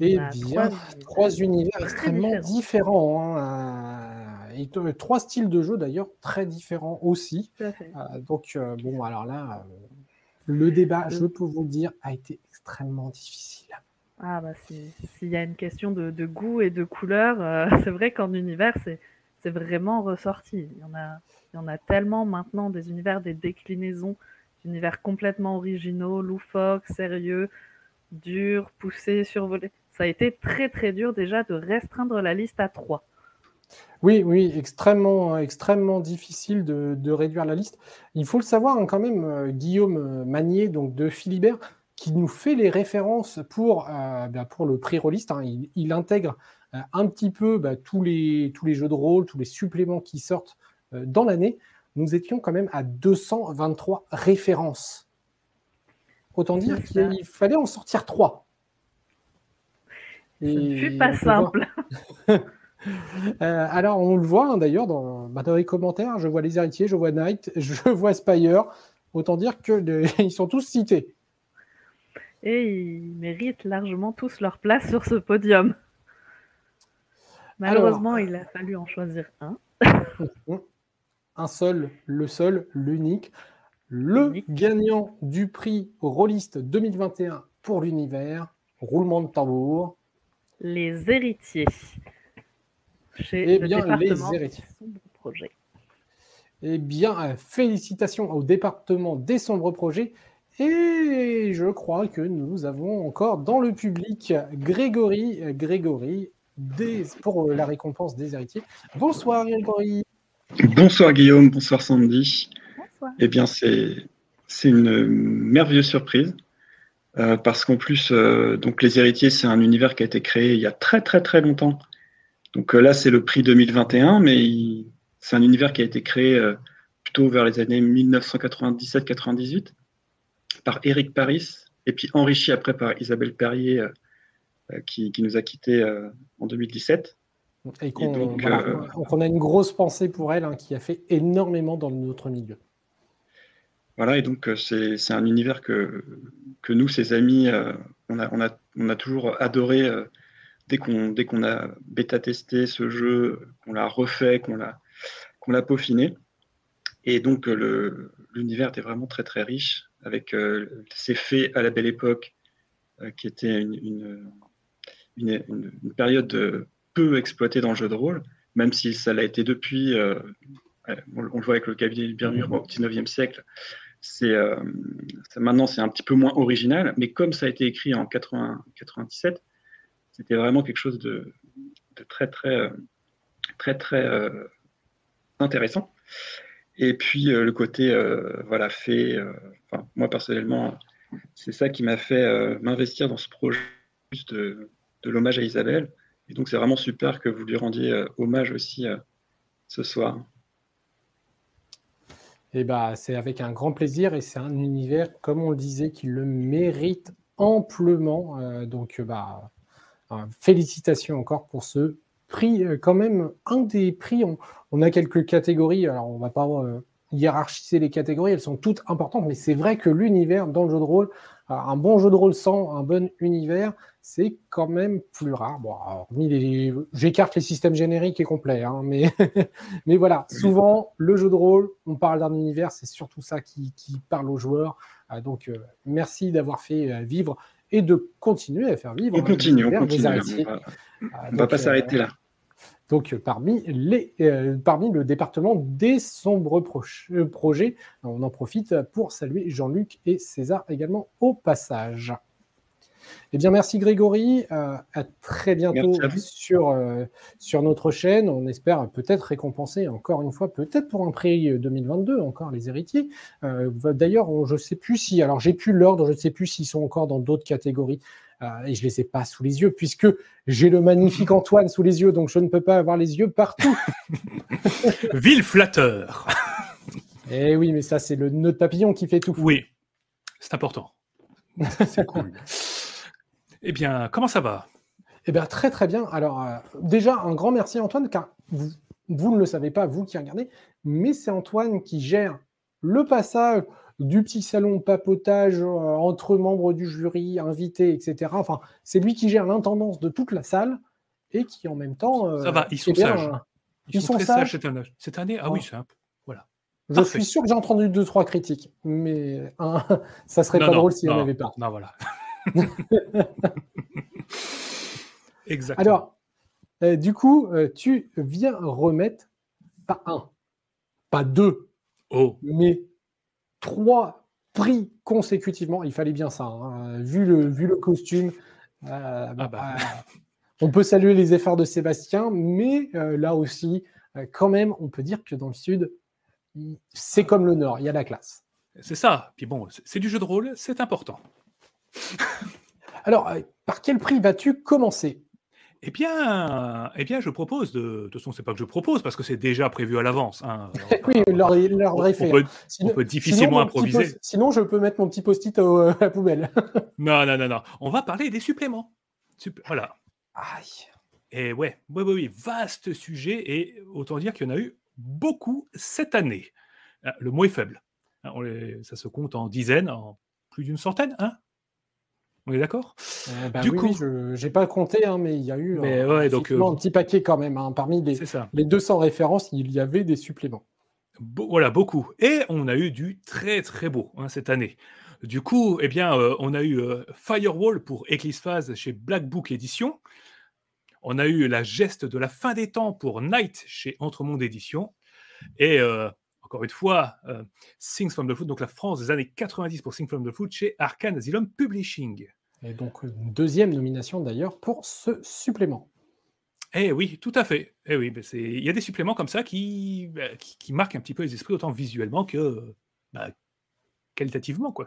et bien, trois, univers extrêmement différents. Hein, et trois styles de jeu d'ailleurs très différents aussi. Euh, donc, euh, bon, alors là, euh, le débat, je peux vous le dire, a été extrêmement difficile. Ah bah s'il y a une question de, goût et de couleur, euh, c'est vrai qu'en univers, c'est, vraiment ressorti. Il y, en a, il y en a tellement maintenant des univers, des déclinaisons d'univers complètement originaux, loufoques, sérieux, durs, poussés, survolés. Ça a été très très dur déjà de restreindre la liste à trois. Oui, oui, extrêmement, extrêmement difficile de, réduire la liste. Il faut le savoir hein, quand même, euh, Guillaume Magnier, donc de Philibert, qui nous fait les références pour, euh, bah, pour le prix rôliste. Hein. Il, intègre euh, un petit peu bah, tous, les, tous les jeux de rôle, tous les suppléments qui sortent euh, dans l'année. Nous étions quand même à 223 références. Autant dire qu'il fallait en sortir trois. Ce ne fut pas simple. alors, on le voit hein, d'ailleurs bah, dans, les commentaires. Je vois les héritiers, je vois Knight, je vois Spire. Autant dire qu'ils sont tous cités et ils méritent largement tous leur place sur ce podium. Malheureusement, il a fallu en choisir un. un seul, le seul, l'unique. Le gagnant du prix Rolliste 2021 pour l'univers, roulement de tambour. Les héritiers. Chez eh bien, les héritiers. Projet. Eh bien, félicitations au département des sombres projets et je crois que nous avons encore dans le public Grégory, Grégory pour la récompense des héritiers. Bonsoir Grégory. Bonsoir Guillaume, bonsoir Sandy. Bonsoir. Eh bien, c'est une merveilleuse surprise. Euh, parce qu'en plus, euh, donc les héritiers, c'est un univers qui a été créé il y a très très très longtemps. Donc euh, là, c'est le prix 2021, mais c'est un univers qui a été créé plutôt vers les années 1997-98 par Éric Paris et puis enrichi après par Isabelle Perrier euh, euh, qui, nous a quittés euh, en 2017. Et donc, on a une grosse pensée pour elle hein, qui a fait énormément dans notre milieu. Voilà, et donc c'est un univers que, que nous, ses amis, on, a, on, a, on, a, toujours adoré dès qu'on qu'on a bêta-testé ce jeu, qu'on l'a refait, qu'on l'a qu'on l'a peaufiné. Et donc l'univers était vraiment très très riche, avec ces faits à la belle époque, qui était une, une, période peu exploitée dans le jeu de rôle, même si ça l'a été depuis, on, le voit avec le cabinet de Birmur au 19e siècle, maintenant c'est un petit peu moins original, mais comme ça a été écrit en 80, 97, c'était vraiment quelque chose de, très, très, euh, très, très euh, intéressant. Et puis euh, le côté, voilà, fait, moi personnellement, c'est ça qui m'a fait m'investir dans ce projet de, de l'hommage à Isabelle. Et donc c'est vraiment super que vous lui rendiez hommage aussi ce soir. Eh bah, c'est avec un grand plaisir et c'est un univers, comme on le disait, qui le mérite amplement. donc, bah, félicitations encore pour ce prix, euh, quand même un des prix. A quelques catégories, alors on va pas euh, hiérarchiser les catégories, elles sont toutes importantes, mais c'est vrai que l'univers dans le jeu de rôle, un bon jeu de rôle sans un bon univers, c'est quand même plus rare. Bon, j'écarte les systèmes génériques et complets, hein, mais, mais voilà, souvent le jeu de rôle, on parle d'un univers, c'est surtout ça qui, parle aux joueurs. Euh, donc merci d'avoir fait vivre et de continuer à faire vivre. On continue, on continue. On va, pas euh, s'arrêter là. Donc, parmi, les, euh, parmi le département des sombres euh, projets, on en profite pour saluer Jean-Luc et César également au passage. Eh bien, merci Grégory. Euh, à très bientôt sur, euh, sur notre chaîne. On espère peut-être récompenser encore une fois, peut-être pour un prix 2022, encore les héritiers. Euh, d'ailleurs, je ne sais plus si, alors j'ai plus l'ordre, je ne sais plus s'ils sont encore dans d'autres catégories. Et je ne les ai pas sous les yeux, puisque j'ai le magnifique Antoine sous les yeux, donc je ne peux pas avoir les yeux partout. Ville flatteur. Eh oui, mais ça, c'est le nœud de papillon qui fait tout. Oui, c'est important. C'est cool. Eh bien, comment ça va? Eh bien, très très bien. Alors, euh, déjà, un grand merci Antoine, car vous, vous, ne le savez pas, vous qui regardez, mais c'est Antoine qui gère le passage du petit salon papotage euh, entre membres du jury, invités, etc. Enfin, c'est lui qui gère l'intendance de toute la salle et qui en même temps. Euh, ça va, ils sont sages. Ils, sont, très sages cette année. Cette année, ah oui, c'est un peu. Voilà. Je suis sûr que j'ai entendu deux, trois critiques, mais hein, ça serait pas drôle s'il n'y en avait pas. Non, voilà. Exactement. Alors, euh, du coup, euh, tu viens remettre pas un, pas deux, oh. mais trois prix consécutivement. Il fallait bien ça, hein. vu, le, vu le costume. Euh, ah bah. on peut saluer les efforts de Sébastien, mais là aussi, quand même, on peut dire que dans le Sud, c'est comme le Nord, il y a la classe. C'est ça. Puis bon, c'est du jeu de rôle, c'est important. Alors, euh, par quel prix vas-tu commencer? Eh bien, eh bien, je propose de. De toute façon, c'est pas que je propose parce que c'est déjà prévu à l'avance. Hein. oui, l'ordre est fait. On peut, difficilement improviser. sinon, je peux mettre mon petit post-it à la poubelle. non, non, non, non. On va parler des suppléments. Voilà. Aïe. Et ouais, oui, oui, oui, vaste sujet et autant dire qu'il y en a eu beaucoup cette année. Ah, le mot est faible. Ah, ça se compte en dizaines, en plus d'une centaine, hein on est d'accord? Euh, bah Du coup, je n'ai pas compté, hein, mais il y a eu un, donc, euh, un petit paquet quand même. Hein. Parmi les, les 200 références, il y avait des suppléments. voilà, beaucoup. Et on a eu du très très beau hein, cette année. Du coup, eh bien, euh, on a eu Firewall pour Eclipse Phase chez Black Book Edition. On a eu La Geste de la fin des temps pour Night chez Entremonde Édition. Et encore une fois, Things from the Foot, donc la France des années 90 pour Things from the Foot chez Arcane Asylum Publishing. Et donc, une deuxième nomination d'ailleurs pour ce supplément. Eh oui, tout à fait. Eh oui, il y a des suppléments comme ça qui, bah, qui, marquent un petit peu les esprits, autant visuellement que bah, qualitativement. quoi.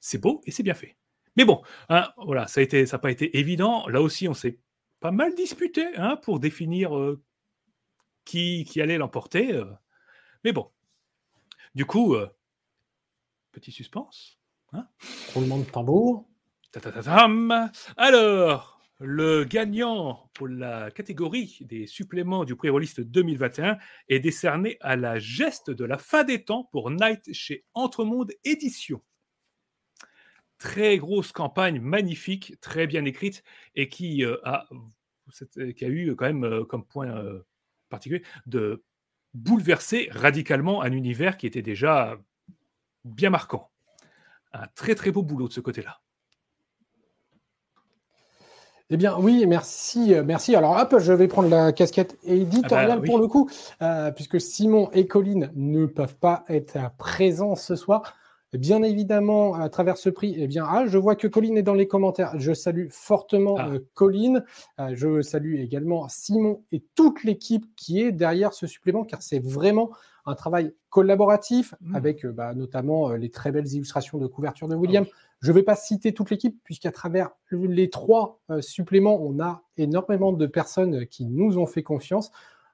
C'est beau et c'est bien fait. Mais bon, hein, voilà, ça n'a pas été évident. Là aussi, on s'est pas mal disputé hein, pour définir euh, qui, qui, allait l'emporter. Euh. Mais bon, du coup, euh, petit suspense. Hein Roulement de tambour. Alors, Le gagnant pour la catégorie des suppléments du prix Rolliste 2021 est décerné à la geste de la fin des temps pour Night chez Entremonde Édition. Très grosse campagne, magnifique, très bien écrite et qui, euh, a, qui a eu quand même euh, comme point euh, particulier de bouleverser radicalement un univers qui était déjà bien marquant. Un très très beau boulot de ce côté-là. Eh bien, oui, merci, euh, merci. Alors, hop, je vais prendre la casquette éditoriale Ah bah, oui. pour le coup, euh, puisque Simon et Colline ne peuvent pas être présents ce soir. Bien évidemment, à travers ce prix, eh bien, ah, je vois que Colline est dans les commentaires. Je salue fortement Ah. euh, Colline. Euh, je salue également Simon et toute l'équipe qui est derrière ce supplément, car c'est vraiment un travail collaboratif Mm. avec bah, notamment les très belles illustrations de couverture de William. Je ne vais pas citer toute l'équipe, puisqu'à travers les trois euh, suppléments, on a énormément de personnes qui nous ont fait confiance,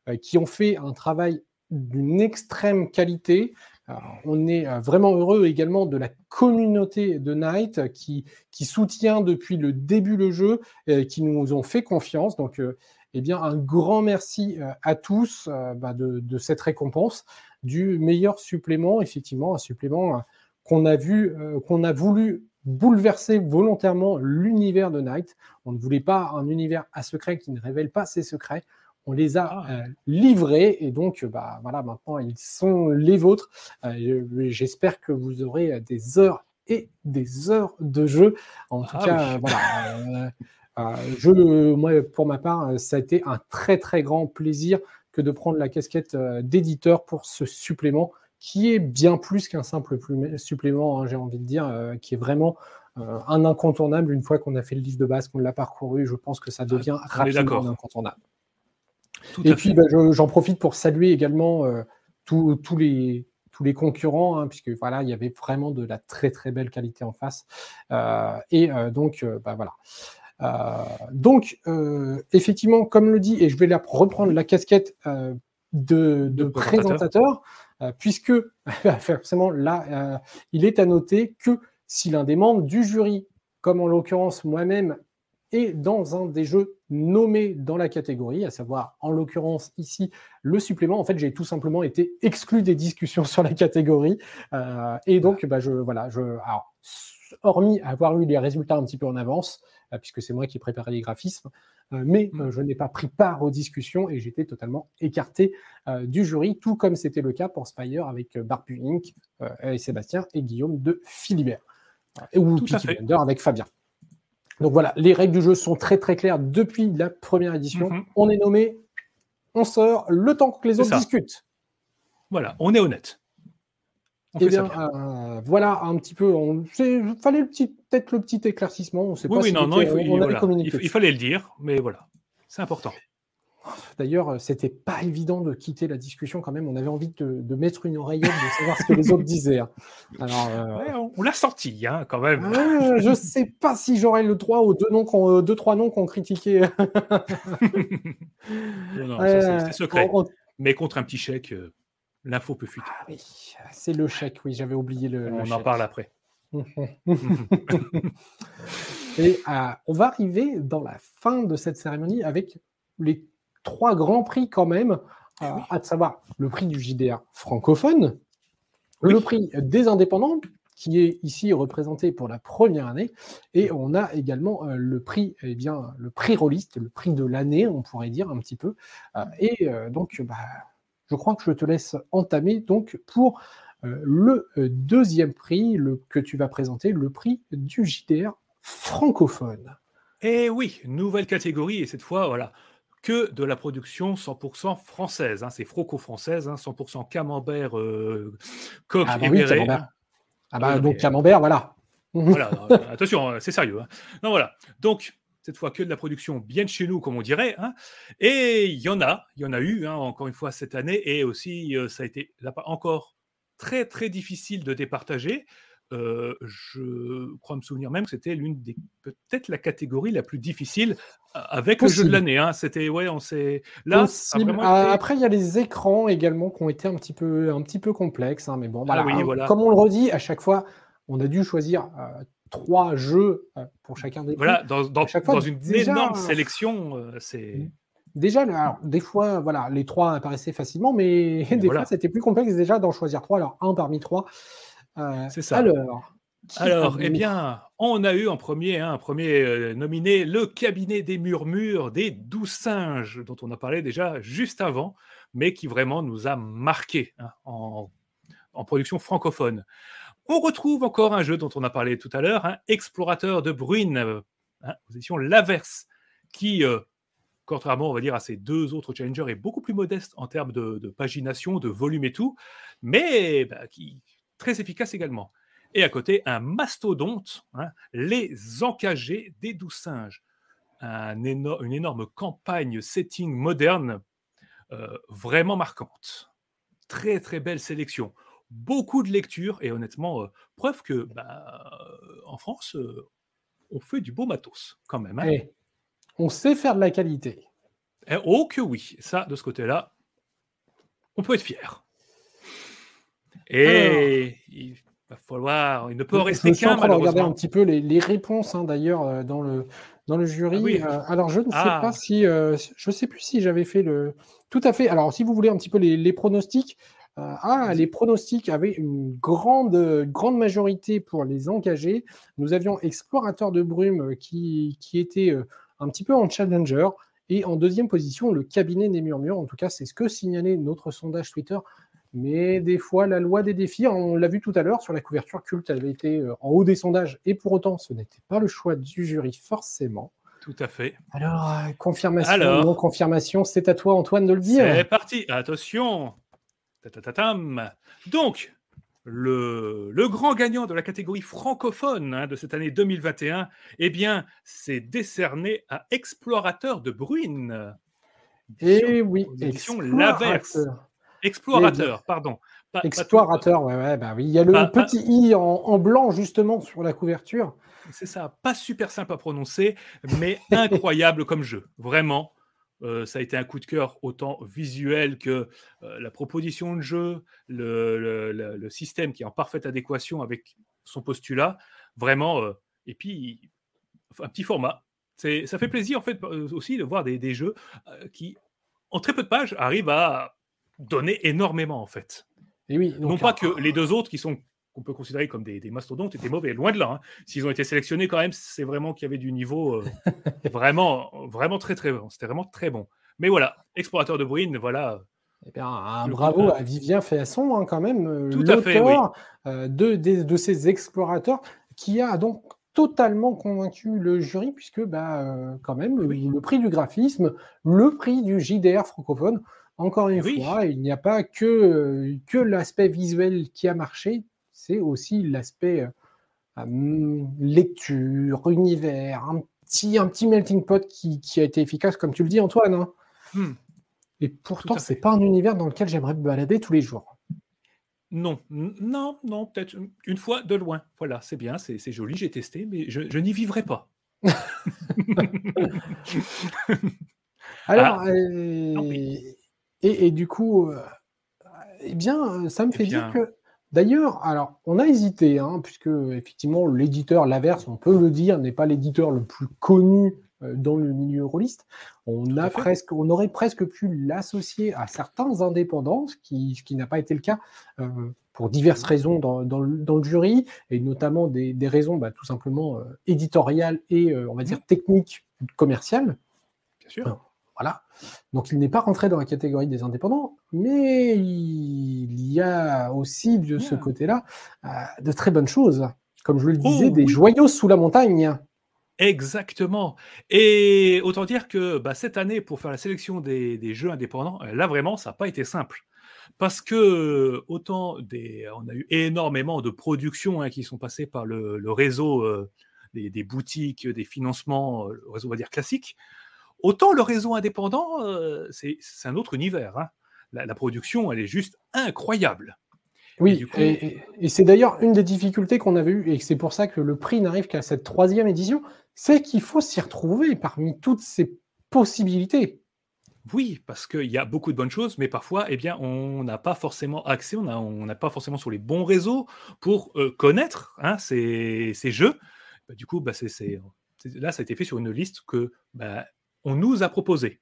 euh, qui ont fait un travail d'une extrême qualité. On est euh, vraiment heureux également de la communauté de Night euh, qui, soutient depuis le début le jeu, euh, qui nous ont fait confiance. Donc, euh, eh bien, un grand merci euh, à tous euh, bah, de, de cette récompense du meilleur supplément, effectivement, un supplément euh, qu'on a vu, euh, qu'on a voulu bouleverser volontairement l'univers de Night. On ne voulait pas un univers à secret qui ne révèle pas ses secrets. On les a Ah. euh, livrés et donc euh, bah, voilà, maintenant ils sont les vôtres. Euh, J'espère que vous aurez des heures et des heures de jeu. En tout Ah cas, oui. voilà. euh, je, moi, pour ma part, ça a été un très très grand plaisir que de prendre la casquette d'éditeur pour ce supplément qui est bien plus qu'un simple supplément, hein, j'ai envie de dire, euh, qui est vraiment euh, un incontournable une fois qu'on a fait le livre de base, qu'on l'a parcouru. Je pense que ça devient est rapidement un incontournable. Tout Et puis, bah, je- j'en profite pour saluer également euh, tous les tous les concurrents, hein, puisque voilà, il y avait vraiment de la très très belle qualité en face. Et donc, bah, voilà. Euh, donc, euh, effectivement, comme le dit, et je vais la reprendre la casquette euh, de, de De présentateur. présentateur, puisque forcément là, euh, il est à noter que si l'un des membres du jury, comme en l'occurrence moi-même, est dans un des jeux nommés dans la catégorie, à savoir en l'occurrence ici le supplément. En fait, j'ai tout simplement été exclu des discussions sur la catégorie. Euh, et donc, bah, hormis avoir eu les résultats un petit peu en avance, euh, puisque c'est moi qui ai préparé les graphismes, euh, mais euh, je n'ai pas pris part aux discussions et j'étais totalement écarté euh, du jury, tout comme c'était le cas pour Spire avec euh, Barbu Inc. euh, et Sébastien et Guillaume de Philibert. Euh, ou Peaky avec Fabien. Donc voilà, les règles du jeu sont très très claires depuis la première édition. Mhm. On est nommé, on sort, le temps que les autres discutent. Voilà, on est honnête. On Eh fait ça bien, euh, voilà un petit peu. On, fallait le petit, peut-être le petit éclaircissement. On sait Oui, pas oui, si non, non, il, faut- on, il- on voilà. Il il fallait le dire, mais voilà, c'est important. D'ailleurs, euh, c'était pas évident de quitter la discussion quand même. On avait envie de, de mettre une oreillette, de savoir ce que les autres disaient. hein. Alors, euh, Ouais, on on l'a sorti, hein, quand même. euh, je sais pas si j'aurais le droit aux deux noms, qu'on- euh, deux trois noms qu'on critiquait. Non, non, Euh, c'est secret. on- on- Mais contre un petit chèque, euh, l'info peut fuiter. Ah oui, c'est le chèque. Oui, j'avais oublié le. le on en chèque. parle après. Et euh, on va arriver dans la fin de cette cérémonie avec les trois grands prix quand même, Eh euh, à savoir le prix du JDR francophone, Oui. le prix des indépendants, qui est ici représenté pour la première année, et on a également euh, le prix, eh bien, le prix rôliste, le prix de l'année, on pourrait dire un petit peu. Euh, et euh, donc, bah, je crois que je te laisse entamer donc pour euh, le euh, deuxième prix le, que tu vas présenter, le prix du JDR francophone. Et Eh oui, nouvelle catégorie, et cette fois, voilà, que de la production 100% française. hein, c'est franco-française, hein, 100% camembert, euh, coq Ah bah et oui, béret, camembert. hein. Ah bah oui, donc mais- camembert, voilà. Voilà, euh, attention, hein, c'est sérieux. hein. Non, voilà. Donc, cette fois, que de la production bien de chez nous, comme on dirait. hein. Et il y en a, il y en a eu, hein, encore une fois, cette année. Et aussi, euh, ça a été là, encore très, très difficile de départager. Euh, je crois me souvenir même que c'était l'une des peut-être la catégorie la plus difficile euh, avec le jeu de l'année. hein. C'était ouais, on s'est là. ça Ah, été- Après, il y a les écrans également qui ont été un petit peu, un petit peu complexes. hein, mais bon, voilà. oui, hein, voilà. Comme on le redit à chaque fois, on a dû choisir trois jeux pour chacun des Voilà, dans, dans, dans une énorme sélection, c'est. Mmh. Déjà, alors, des fois, voilà, les trois apparaissaient facilement, mais des fois, c'était plus complexe déjà d'en choisir trois. Alors, un parmi trois. c'est ça. Alors, alors, eh bien, on a eu en premier, hein, un premier euh, nominé, le cabinet des murmures des douze singes, dont on a parlé déjà juste avant, mais qui vraiment nous a marqué hein, en, production francophone. On retrouve encore un jeu dont on a parlé tout à l'heure, hein, Explorateur de Bruine, euh, position Laverse, qui, euh, contrairement, on va dire, à ces deux autres challengers, est beaucoup plus modeste en termes de, pagination, de volume et tout, mais bah, qui très efficace également et à côté un mastodonte, hein, les encagés des douze singes. une énorme campagne setting moderne, euh, vraiment marquante. Très très belle sélection. Beaucoup de lectures et honnêtement, euh, preuve que bah, en France, euh, on fait du beau matos quand même. Hein. Eh, on sait faire de la qualité. Eh, oh que oui, ça de ce côté-là, on peut être fier. Et va falloir, il ne peut en rester qu'un. Je regarder un petit peu les, réponses hein, d'ailleurs euh, dans le, dans le jury. Ah euh, alors je ne sais ah. pas si, euh, je sais plus si j'avais fait le. Tout à fait. Alors si vous voulez un petit peu les, pronostics. Ah, les pronostics avaient une grande, grande majorité pour les engagés. Nous avions Explorateur de Brume qui, qui était un petit peu en challenger. Et en deuxième position, le cabinet des murmures. En tout cas, c'est ce que signalait notre sondage Twitter mais des fois, la loi des défis, on l'a vu tout à l'heure sur la couverture culte, elle avait été euh, en haut des sondages, et pour autant, ce n'était pas le choix du jury forcément. Tout à fait. Alors, euh, confirmation Alors, non confirmation, c'est à toi, Antoine, de le dire. C'est parti, attention. Donc, le, le, grand gagnant de la catégorie francophone hein, de cette année 2021, eh bien, c'est décerné à Explorateur de Bruine. Et eh oui, édition L'Averse. Explorateur, pardon. Explorateur, ouais, ouais, bah oui. Il y a le petit i en, blanc justement sur la couverture. C'est ça, pas super simple à prononcer, mais incroyable comme jeu. Vraiment, euh, ça a été un coup de cœur autant visuel que euh, la proposition de jeu, le, système qui est en parfaite adéquation avec son postulat. Vraiment, euh, et puis un petit format. Ça fait plaisir en fait aussi de voir des, des jeux qui, en très peu de pages, arrivent à donnait énormément en fait. Et oui, non pas que les deux autres qui sont qu'on peut considérer comme des, mastodontes étaient mauvais, loin de là. Hein. S'ils ont été sélectionnés quand même, c'est vraiment qu'il y avait du niveau euh, vraiment, vraiment très très bon. C'était vraiment très bon. Mais voilà, explorateur de Bruine, voilà. Eh bien, un bravo à Vivien Féasson, hein, quand même, l'auteur euh, de, de, ces explorateurs, qui a donc totalement convaincu le jury, puisque bah, euh, quand même, le prix du graphisme, le prix du JDR francophone, encore une fois, il n'y a pas que, que l'aspect visuel qui a marché, c'est aussi l'aspect euh, hum, lecture, univers, un petit, un petit melting pot qui, qui, a été efficace, comme tu le dis, Antoine. Hein. Hmm. Et pourtant, c'est pas un univers dans lequel j'aimerais me balader tous les jours. Non, non, non, peut-être une fois de loin. Voilà, c'est bien, c'est joli, j'ai testé, mais je, je n'y vivrai pas. Alors, ah. euh, et, du coup, euh, eh bien, ça me fait dire que. D'ailleurs, alors, on a hésité, hein, puisque effectivement, l'éditeur Laverse, on peut le dire, n'est pas l'éditeur le plus connu euh, dans le milieu rôliste. On, a presque, on aurait presque pu l'associer à certains indépendants, ce qui, qui n'a pas été le cas euh, pour diverses raisons dans, dans, le, jury, et notamment des, des raisons bah, tout simplement éditoriales et, on va dire, mmh. techniques, commerciales. Bien sûr. Voilà. Donc il n'est pas rentré dans la catégorie des indépendants, mais il y a aussi de ce côté-là euh, de très bonnes choses. Comme je le disais, oh, des joyaux sous la montagne. Exactement. Et autant dire que bah, cette année, pour faire la sélection des, jeux indépendants, euh, là vraiment, ça n'a pas été simple. Parce que autant des, on a eu énormément de productions hein, qui sont passées par le, réseau euh, des, des, boutiques, des financements, le réseau on va dire classique, Autant le réseau indépendant, euh, c'est un autre univers. Hein. La, production, elle est juste incroyable. Oui, et, c'est d'ailleurs une des difficultés qu'on avait eues, et c'est pour ça que le prix n'arrive qu'à cette troisième édition, c'est qu'il faut s'y retrouver parmi toutes ces possibilités. Oui, parce qu'il y a beaucoup de bonnes choses, mais parfois, eh bien, on n'a pas forcément accès, on n'a pas forcément sur les bons réseaux pour euh, connaître hein, ces, jeux. Bah, du coup, bah, là, ça a été fait sur une liste que bah, on nous a proposée.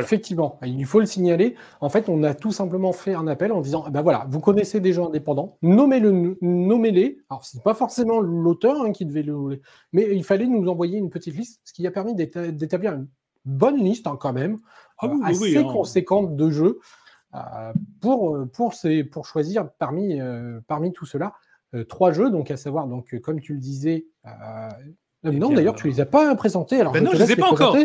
Effectivement, il faut le signaler. En fait, on a tout simplement fait un appel en disant ben voilà, vous connaissez des jeux indépendants, nommez-le, nommez-les. Alors, c'est pas forcément l'auteur hein, qui devait le. Mais il fallait nous envoyer une petite liste, ce qui a permis d'établir une bonne liste hein, quand même, ah euh, assez hein. conséquente de jeux euh, pour, pour, ces, pour choisir parmi, euh, parmi tout cela trois jeux, donc à savoir, donc, comme tu le disais, non, d'ailleurs, tu les as pas présentés. Alors, ben non, je ne les ai pas encore.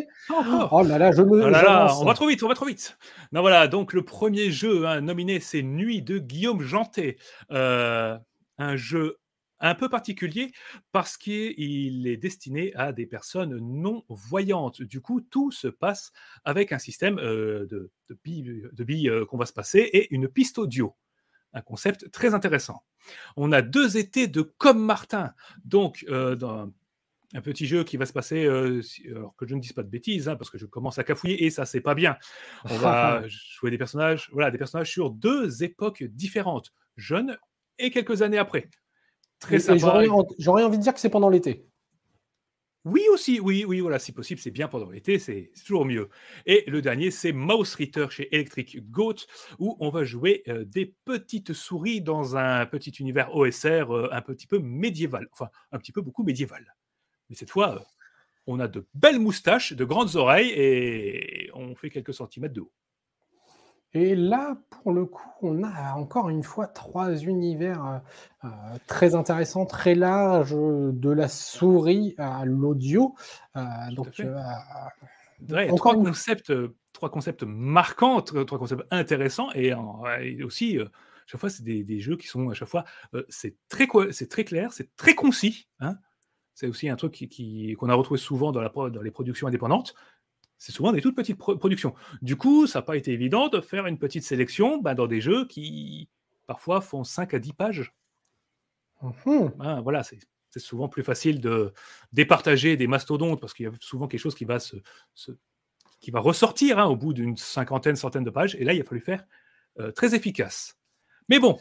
Oh là là, je me. Oh on va trop vite, on va trop vite. Non, voilà, donc le premier jeu hein, nominé, c'est Nuit de Guillaume Janté. Euh, un jeu un peu particulier parce qu'il est destiné à des personnes non voyantes. Du coup, tout se passe avec un système euh, de, de billes, euh, qu'on va se passer et une piste audio. Un concept très intéressant. On a deux étés de Comme Martin. Donc, dans, un petit jeu qui va se passer, euh, alors que je ne dise pas de bêtises, hein, parce que je commence à cafouiller et ça c'est pas bien. On va jouer des personnages, voilà, des personnages sur deux époques différentes, jeunes et quelques années après. Très sympa. J'aurais envie de dire que c'est pendant l'été. Oui aussi, oui, oui, voilà, si possible, c'est bien pendant l'été, c'est toujours mieux. Et le dernier, c'est Mouse Ritter chez Electric Goat, où on va jouer euh, des petites souris dans un petit univers OSR euh, un petit peu médiéval, enfin un petit peu beaucoup médiéval. Mais cette fois, euh, on a de belles moustaches, de grandes oreilles et on fait quelques centimètres de haut. Et là, pour le coup, on a encore une fois trois univers euh, euh, très intéressants, très larges, de la souris à l'audio. donc, trois, concepts, trois concepts marquants, trois concepts intéressants et, aussi, à chaque fois, c'est des, jeux qui sont à chaque fois, c'est très, très clair, c'est très concis. Hein c'est aussi un truc qu'on qui, a retrouvé souvent dans, la, dans les productions indépendantes. C'est souvent des toutes petites productions. Du coup, ça n'a pas été évident de faire une petite sélection bah, dans des jeux qui parfois font 5 à 10 pages. Mmh hein, voilà, c'est souvent plus facile de départager des mastodontes parce qu'il y a souvent quelque chose qui va, se, qui va ressortir hein, au bout d'une cinquantaine, centaine de pages. Et là, il a fallu faire euh, très efficace. Mais bon.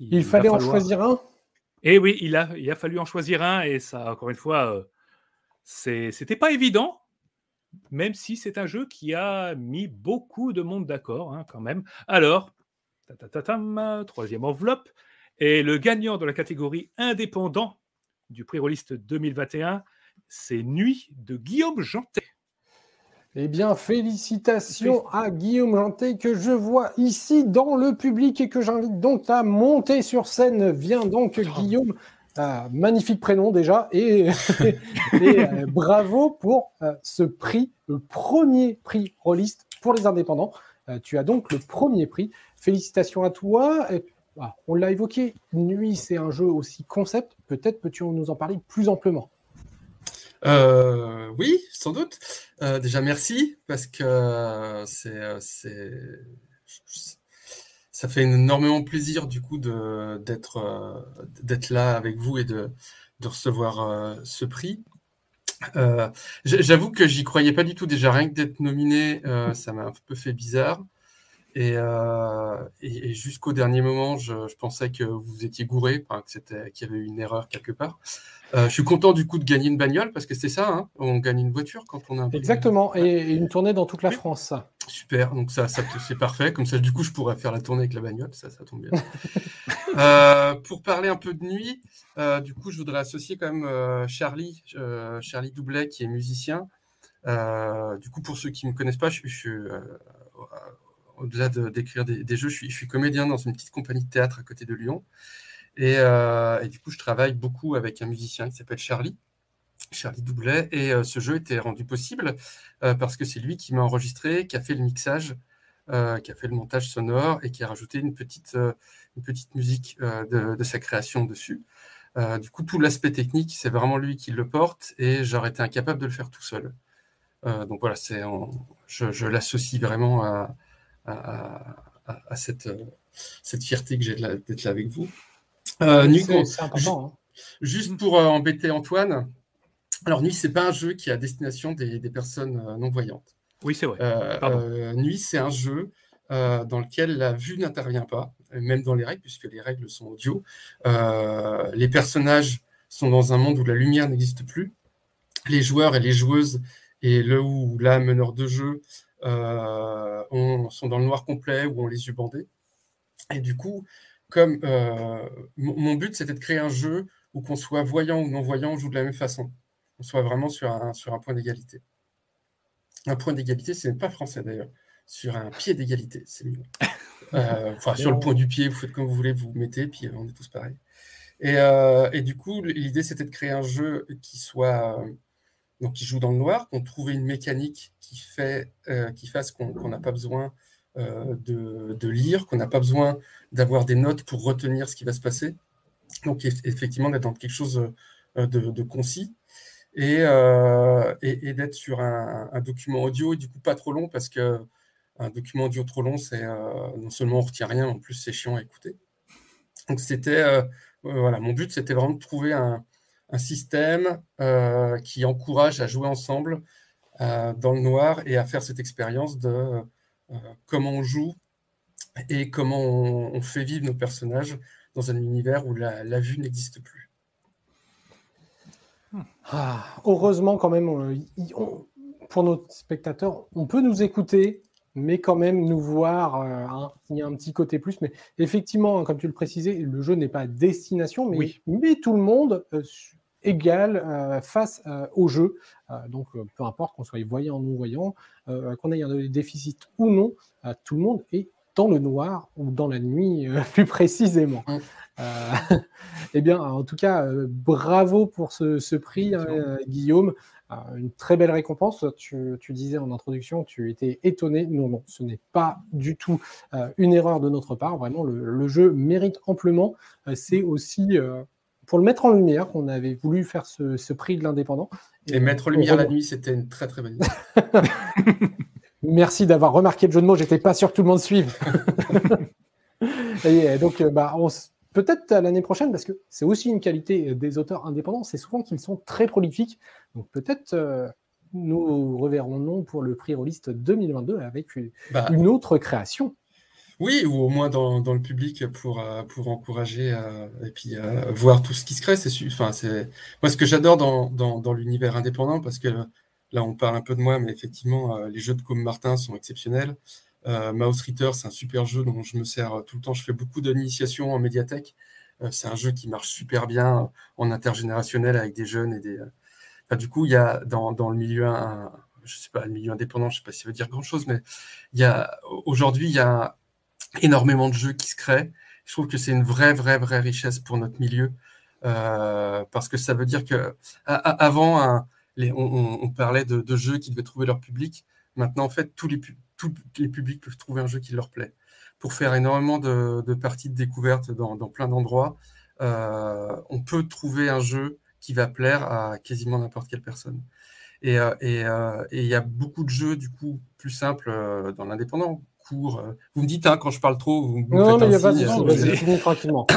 Il, fallait en choisir un? Et oui, il a, fallu en choisir un et ça, encore une fois, euh, c'était pas évident, même si c'est un jeu qui a mis beaucoup de monde d'accord hein, quand même. Alors, troisième enveloppe, et le gagnant de la catégorie indépendant du prix Rolliste 2021, c'est Nuit de Guillaume Jantet. Eh bien, félicitations à Guillaume Janté que je vois ici dans le public et que j'invite donc à monter sur scène. Viens donc, Guillaume. Euh, magnifique prénom déjà et, euh, bravo pour euh, ce prix, le premier prix rôliste pour les indépendants. tu as donc le premier prix. Félicitations à toi. Ah, on l'a évoqué, Nuit, c'est un jeu aussi concept. Peut-être peux-tu nous en parler plus amplement? Euh, oui, sans doute. Euh, déjà, merci parce que euh, ça fait énormément plaisir du coup d'être là avec vous et de, de recevoir ce prix. j'avoue que j'y croyais pas du tout. Déjà, rien que d'être nominé, ça m'a un peu fait bizarre. Et, et, jusqu'au dernier moment, je, je, pensais que vous étiez gouré, que c'était, qu'il y avait une erreur quelque part. Euh, je suis content du coup de gagner une bagnole parce que c'est ça, hein. on gagne une voiture quand on a. Exactement, et une tournée dans toute la France. Super, donc ça, ça c'est parfait. Comme ça, du coup, je pourrais faire la tournée avec la bagnole, ça, ça tombe bien. Euh, pour parler un peu de nuit, euh, du coup, je voudrais associer quand même Charlie, Charlie Doublet, qui est musicien. du coup, pour ceux qui ne me connaissent pas, je, suis au-delà d'écrire des, des, jeux, je suis, je comédien dans une petite compagnie de théâtre à côté de Lyon. Euh, et, du coup, je travaille beaucoup avec un musicien qui s'appelle Charlie. Charlie Doublet. Et euh, ce jeu était rendu possible euh, parce que c'est lui qui m'a enregistré, qui a fait le mixage, qui a fait le montage sonore et qui a rajouté une petite, une petite musique de, sa création dessus. du coup, tout l'aspect technique, c'est vraiment lui qui le porte et j'aurais été incapable de le faire tout seul. donc voilà, c'est je, l'associe vraiment à, à, cette, cette fierté que j'ai d'être là avec vous. Euh, hein. Juste pour euh, embêter Antoine, alors Nuit, c'est pas un jeu qui est à destination des, personnes euh, non-voyantes. Oui, c'est vrai. Nuit, c'est un jeu dans lequel la vue n'intervient pas, même dans les règles, puisque les règles sont audio. les personnages sont dans un monde où la lumière n'existe plus. Les joueurs et les joueuses et le ou la meneur de jeu sont dans le noir complet ou ont les yeux bandés. Et du coup, comme mon but, c'était de créer un jeu où qu'on soit voyant ou non-voyant, on joue de la même façon. On soit vraiment sur un, sur un point d'égalité. Un point d'égalité, ce n'est pas français d'ailleurs. Sur un pied d'égalité, c'est mieux. Euh, enfin, sur le point du pied, vous faites comme vous voulez, vous, vous mettez, puis euh, on est tous pareils. Et, euh, et du coup, l'idée, c'était de créer un jeu qui soit. Donc, qui joue dans le noir, qu'on trouve une mécanique qui, fait, qui fasse qu'on n'a pas besoin de, de, lire, qu'on n'a pas besoin d'avoir des notes pour retenir ce qui va se passer. Donc, effectivement, d'être dans quelque chose de, de concis. Euh, et, d'être sur un, document audio et du coup pas trop long parce que un document audio trop long, c'est euh, non seulement on retient rien, en plus c'est chiant à écouter. Donc c'était euh, voilà, mon but c'était vraiment de trouver un, un système qui encourage à jouer ensemble dans le noir et à faire cette expérience de comment on joue et comment on, on, fait vivre nos personnages dans un univers où la, la vue n'existe plus. Ah, heureusement, quand même, pour nos spectateurs, on peut nous écouter, mais quand même nous voir. Euh, hein, il y a un petit côté plus. Mais effectivement, hein, comme tu le précisais, le jeu n'est pas destination, mais met tout le monde euh, égal euh, face au jeu. donc, peu importe qu'on soit voyant ou non-voyant, qu'on ait un déficit ou non, tout le monde est dans le noir ou dans la nuit plus précisément. Euh, eh bien, en tout cas, euh, bravo pour ce, prix, euh, Guillaume. une très belle récompense. Tu, disais en introduction, tu étais étonné. Non, non, ce n'est pas du tout une erreur de notre part. Vraiment, le, jeu mérite amplement. C'est aussi pour le mettre en lumière qu'on avait voulu faire ce, prix de l'indépendant. Et, mettre en lumière la nuit, c'était une très très bonne idée. Merci d'avoir remarqué le jeu de mots. J'étais pas sûr que tout le monde suive. et donc, bah, on, peut-être l'année prochaine, parce que c'est aussi une qualité des auteurs indépendants, c'est souvent qu'ils sont très prolifiques. Donc peut-être euh, nous reverrons non pour le prix Rollist 2022 avec une, bah. autre création. Oui, ou au moins dans, le public pour, euh, pour encourager euh, et puis voir tout ce qui se crée. Enfin. Moi, ce que j'adore dans, dans, l'univers indépendant, parce que là, on parle un peu de moi, mais effectivement, les jeux de Com Martin sont exceptionnels. Euh, Mouse Reader, c'est un super jeu dont je me sers tout le temps. Je fais beaucoup d'initiations en médiathèque. Euh, c'est un jeu qui marche super bien en intergénérationnel avec des jeunes et des. du coup, il y a dans, dans le milieu, un, je sais pas, le milieu indépendant, je sais pas si ça veut dire grand chose, mais il y a aujourd'hui, il y a énormément de jeux qui se créent. Je trouve que c'est une vraie, vraie, vraie richesse pour notre milieu. Euh, parce que ça veut dire que avant, on, parlait de, jeux qui devaient trouver leur public. Maintenant, en fait, tous les, tous les publics peuvent trouver un jeu qui leur plaît. Pour faire énormément de, parties de découverte dans, plein d'endroits, euh, on peut trouver un jeu qui va plaire à quasiment n'importe quelle personne. Et euh, euh, il y a beaucoup de jeux, du coup, plus simples dans l'indépendant, court. Vous me dites, hein, quand je parle trop, vous me Non, mais il n'y a pas de tranquillement.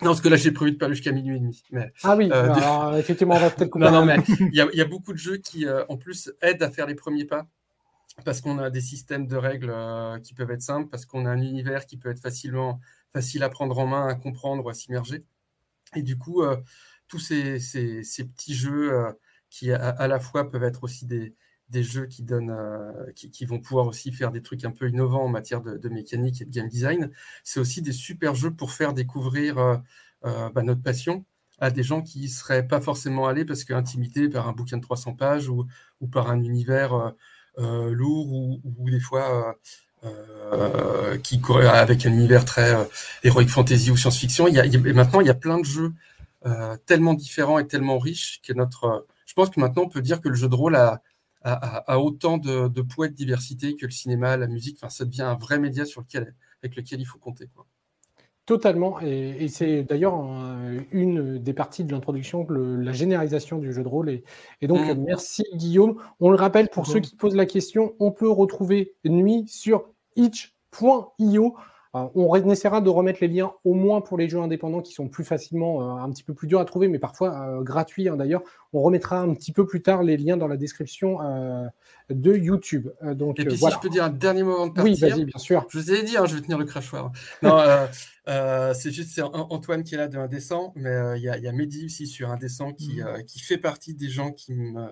Non, parce que là, j'ai prévu de parler jusqu'à minuit et demi. Mais, ah oui, effectivement, on va peut-être Non, non, mais il y, y, a beaucoup de jeux qui, en plus, aident à faire les premiers pas parce qu'on a des systèmes de règles euh, qui peuvent être simples, parce qu'on a un univers qui peut être facilement facile à prendre en main, à comprendre, à s'immerger. Et du coup, euh, tous ces, ces, petits jeux euh, qui à, la fois peuvent être aussi des, des jeux qui donnent, qui, qui, vont pouvoir aussi faire des trucs un peu innovants en matière de, mécanique et de game design, c'est aussi des super jeux pour faire découvrir bah, notre passion à des gens qui ne seraient pas forcément allés parce qu'intimités par un bouquin de 300 pages ou, ou par un univers euh, lourd ou, des fois euh, euh, qui avec un univers très héroïque fantasy ou science-fiction. Il y a, maintenant, il y a plein de jeux tellement différents et tellement riches que notre. Je pense que maintenant, on peut dire que le jeu de rôle a, a, autant de, de poids et de diversité que le cinéma, la musique. Enfin, ça devient un vrai média sur lequel, avec lequel il faut compter. Quoi. Totalement, et, c'est d'ailleurs une des parties de l'introduction, la généralisation du jeu de rôle. Et, donc, mmh. merci Guillaume. On le rappelle, pour ceux qui posent la question, on peut retrouver Nuit sur itch.io. on essaiera de remettre les liens au moins pour les jeux indépendants qui sont plus facilement, un petit peu plus durs à trouver, mais parfois gratuits hein, d'ailleurs. On remettra un petit peu plus tard les liens dans la description de YouTube. donc, Et puis si je peux dire un dernier moment de partir. Oui, vas-y, bien sûr. Je vous ai dit, hein, je vais tenir le crachoir. Non, c'est juste c'est Antoine qui est là de Indécent, mais il y, a Mehdi aussi sur Indécent qui, mmh. qui fait partie des gens qui me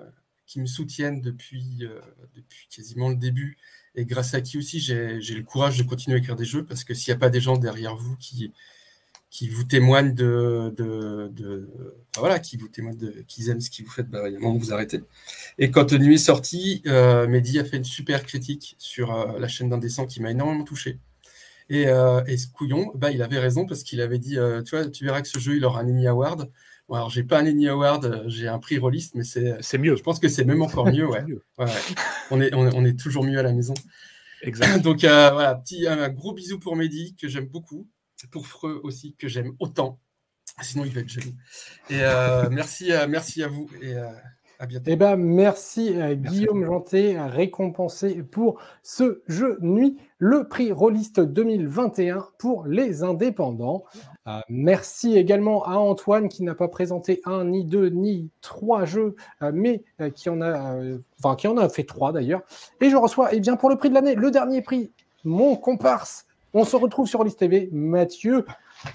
qui me soutiennent depuis, depuis quasiment le début et grâce à qui aussi j'ai le courage de continuer à écrire des jeux, parce que s'il n'y a pas des gens derrière vous qui, qui vous témoignent de, de, voilà, qui vous témoignent de, qu'ils aiment ce que vous faites, bah, il y a un moment où vous arrêtez. Et quand Nuit est sorti, euh, Mehdi a fait une super critique sur euh, la chaîne d'Indécent qui m'a énormément touché. Et, euh, et, ce couillon, bah, il avait raison parce qu'il avait dit, tu vois, tu verras que ce jeu, il aura un Emmy Award. Bon, alors, j'ai pas un Emmy Award, j'ai un prix rôliste, mais c'est mieux. Je pense que c'est même encore mieux. Ouais. ouais, On, est, on, est toujours mieux à la maison. Exact. Donc, euh, voilà, petit, un gros bisou pour Mehdi, que j'aime beaucoup. Pour Freux aussi, que j'aime autant. Sinon, il va être jaloux. Et euh, merci, merci à vous. Et, eh ben, merci, à Guillaume Janté, récompensé pour ce jeu nuit, le prix Rolliste 2021 pour les indépendants. Euh, merci également à Antoine qui n'a pas présenté un, ni deux, ni trois jeux, euh, mais euh, qui, en a, enfin, qui en a fait trois d'ailleurs. Et je reçois, eh bien, pour le prix de l'année, le dernier prix, mon comparse. On se retrouve sur Liste TV. Mathieu,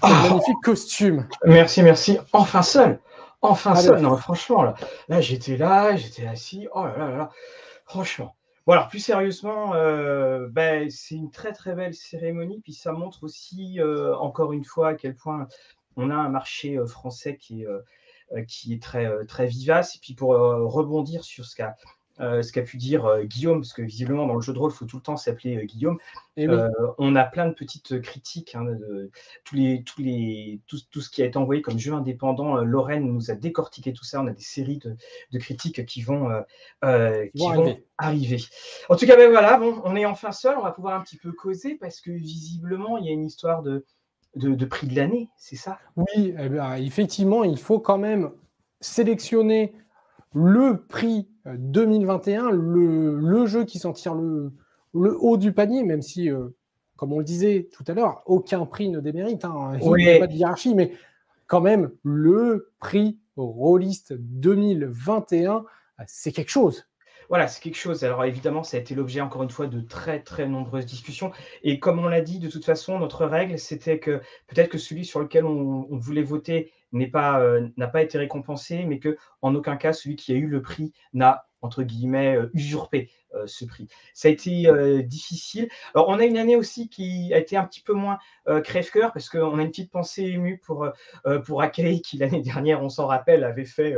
ah. magnifique costume. Merci, merci. Enfin seul. Enfin ça, non, franchement, là, là j'étais là, j'étais assis, oh là là là, franchement. Bon, plus sérieusement, euh, ben, c'est une très très belle cérémonie, puis ça montre aussi, euh, encore une fois, à quel point on a un marché euh, français qui est, qui est très, très vivace. Et puis pour rebondir sur ce qu'a euh, ce qu'a pu dire euh, Guillaume, parce que visiblement dans le jeu de rôle, il faut tout le temps s'appeler euh, Guillaume. Eh on a plein de petites critiques, hein, de, tous les, tous les, tout, ce qui a été envoyé comme jeu indépendant. Lorraine nous a décortiqué tout ça. On a des séries de, critiques qui vont, qui vont arriver. En tout cas, ben voilà, bon, on est enfin seul. On va pouvoir un petit peu causer parce que visiblement, il y a une histoire de, de, prix de l'année, c'est ça? Oui, eh bien, effectivement, il faut quand même sélectionner le prix 2021, euh, le, jeu qui s'en tire le, haut du panier, même si, euh, comme on le disait tout à l'heure, aucun prix ne démérite. Hein. il n'y a pas de hiérarchie, mais quand même, le prix Rollist 2021, c'est quelque chose. Voilà, c'est quelque chose. Alors évidemment, ça a été l'objet encore une fois de très très nombreuses discussions. Et comme on l'a dit, de toute façon, notre règle, c'était que peut-être que celui sur lequel on voulait voter euh, n'a pas été récompensé, mais que en aucun cas celui qui a eu le prix n'a entre guillemets euh, usurpé ce prix. Ça a été difficile. Alors on a une année aussi qui a été un petit peu moins crève-cœur parce qu'on a une petite pensée émue pour pour Akei qui l'année dernière, on s'en rappelle, avait fait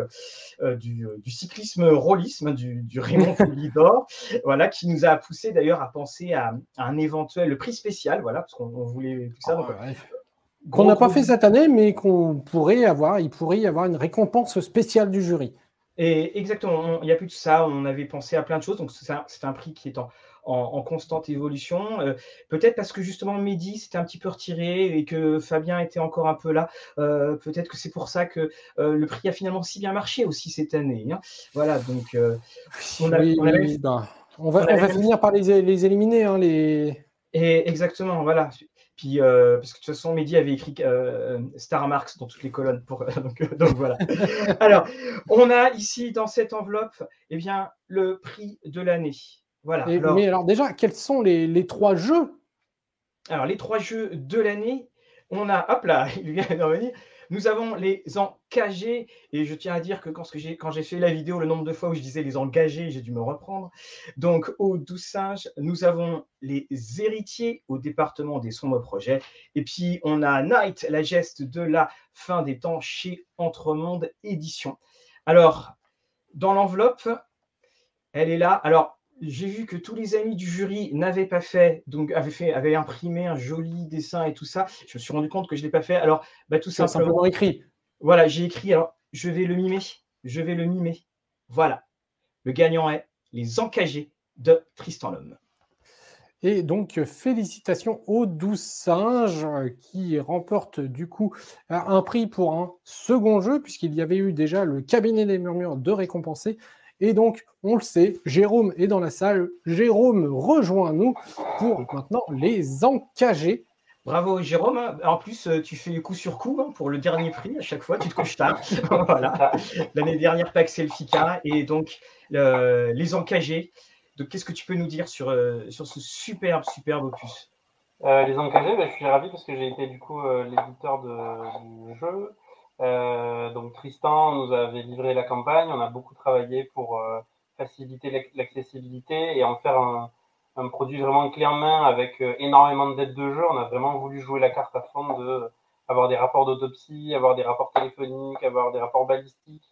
du, cyclisme rollisme, du, du Raymond Poulidor, voilà, qui nous a poussé d'ailleurs à penser à, un éventuel prix spécial, voilà, parce qu'on voulait tout ça. Ah qu'on n'a pas fait cette année, mais qu'on pourrait avoir, il pourrait y avoir une récompense spéciale du jury. Et exactement, il n'y a plus de ça, on avait pensé à plein de choses, donc c'est un, prix qui est en, constante évolution. Euh, peut-être parce que justement Mehdi s'était un petit peu retiré et que Fabien était encore un peu là. Euh, peut-être que c'est pour ça que euh, le prix a finalement si bien marché aussi cette année. Hein. Voilà, donc on, va, finir par les, éliminer. Hein, les... Et exactement, voilà. Puis, euh, parce que de toute façon, Mehdi avait écrit euh, Star Marks dans toutes les colonnes. Pour, euh, donc, voilà. alors, on a ici dans cette enveloppe eh bien, le prix de l'année. Voilà. mais alors, déjà, quels sont les, les, trois jeux? Alors, les trois jeux de l'année, on a. Hop là, il vient de revenir. Nous avons les engagés, et je tiens à dire que quand, j'ai fait la vidéo, le nombre de fois où je disais les engagés, j'ai dû me reprendre. Donc, au Doux Singe, nous avons les héritiers au département des sombres projets. Et puis, on a Night, la geste de la fin des temps chez Entremonde Édition. Alors, dans l'enveloppe, elle est là. Alors, j'ai vu que tous les amis du jury n'avaient pas fait, donc avaient, fait, avaient imprimé un joli dessin et tout ça. Je me suis rendu compte que je ne l'ai pas fait. Alors, bah, tout simplement, simplement écrit. Voilà, j'ai écrit. Alors, je vais le mimer. Je vais le mimer. Voilà. Le gagnant est les encagés de Tristan Lhomme. Et donc, félicitations aux douze singes qui remportent du coup un prix pour un second jeu, puisqu'il y avait eu déjà le cabinet des murmures de récompenser. Et donc, on le sait, Jérôme est dans la salle. Jérôme, rejoins-nous pour maintenant les encager. Bravo Jérôme. En plus, euh, tu fais coup sur coup hein, pour le dernier prix à chaque fois. Tu te couches tard. voilà. L'année dernière, Pax Selfica et donc les encagés. Donc, qu'est-ce que tu peux nous dire sur, euh, sur ce superbe, superbe opus? Euh, Les encagés, bah, je suis ravi parce que j'ai été du coup l'éditeur du jeu. Donc Tristan nous avait livré la campagne. On a beaucoup travaillé pour faciliter l'accessibilité et en faire un un produit vraiment clé en main avec euh, énormément d'aides de jeu. On a vraiment voulu jouer la carte à fond de avoir des rapports d'autopsie, avoir des rapports téléphoniques, avoir des rapports balistiques.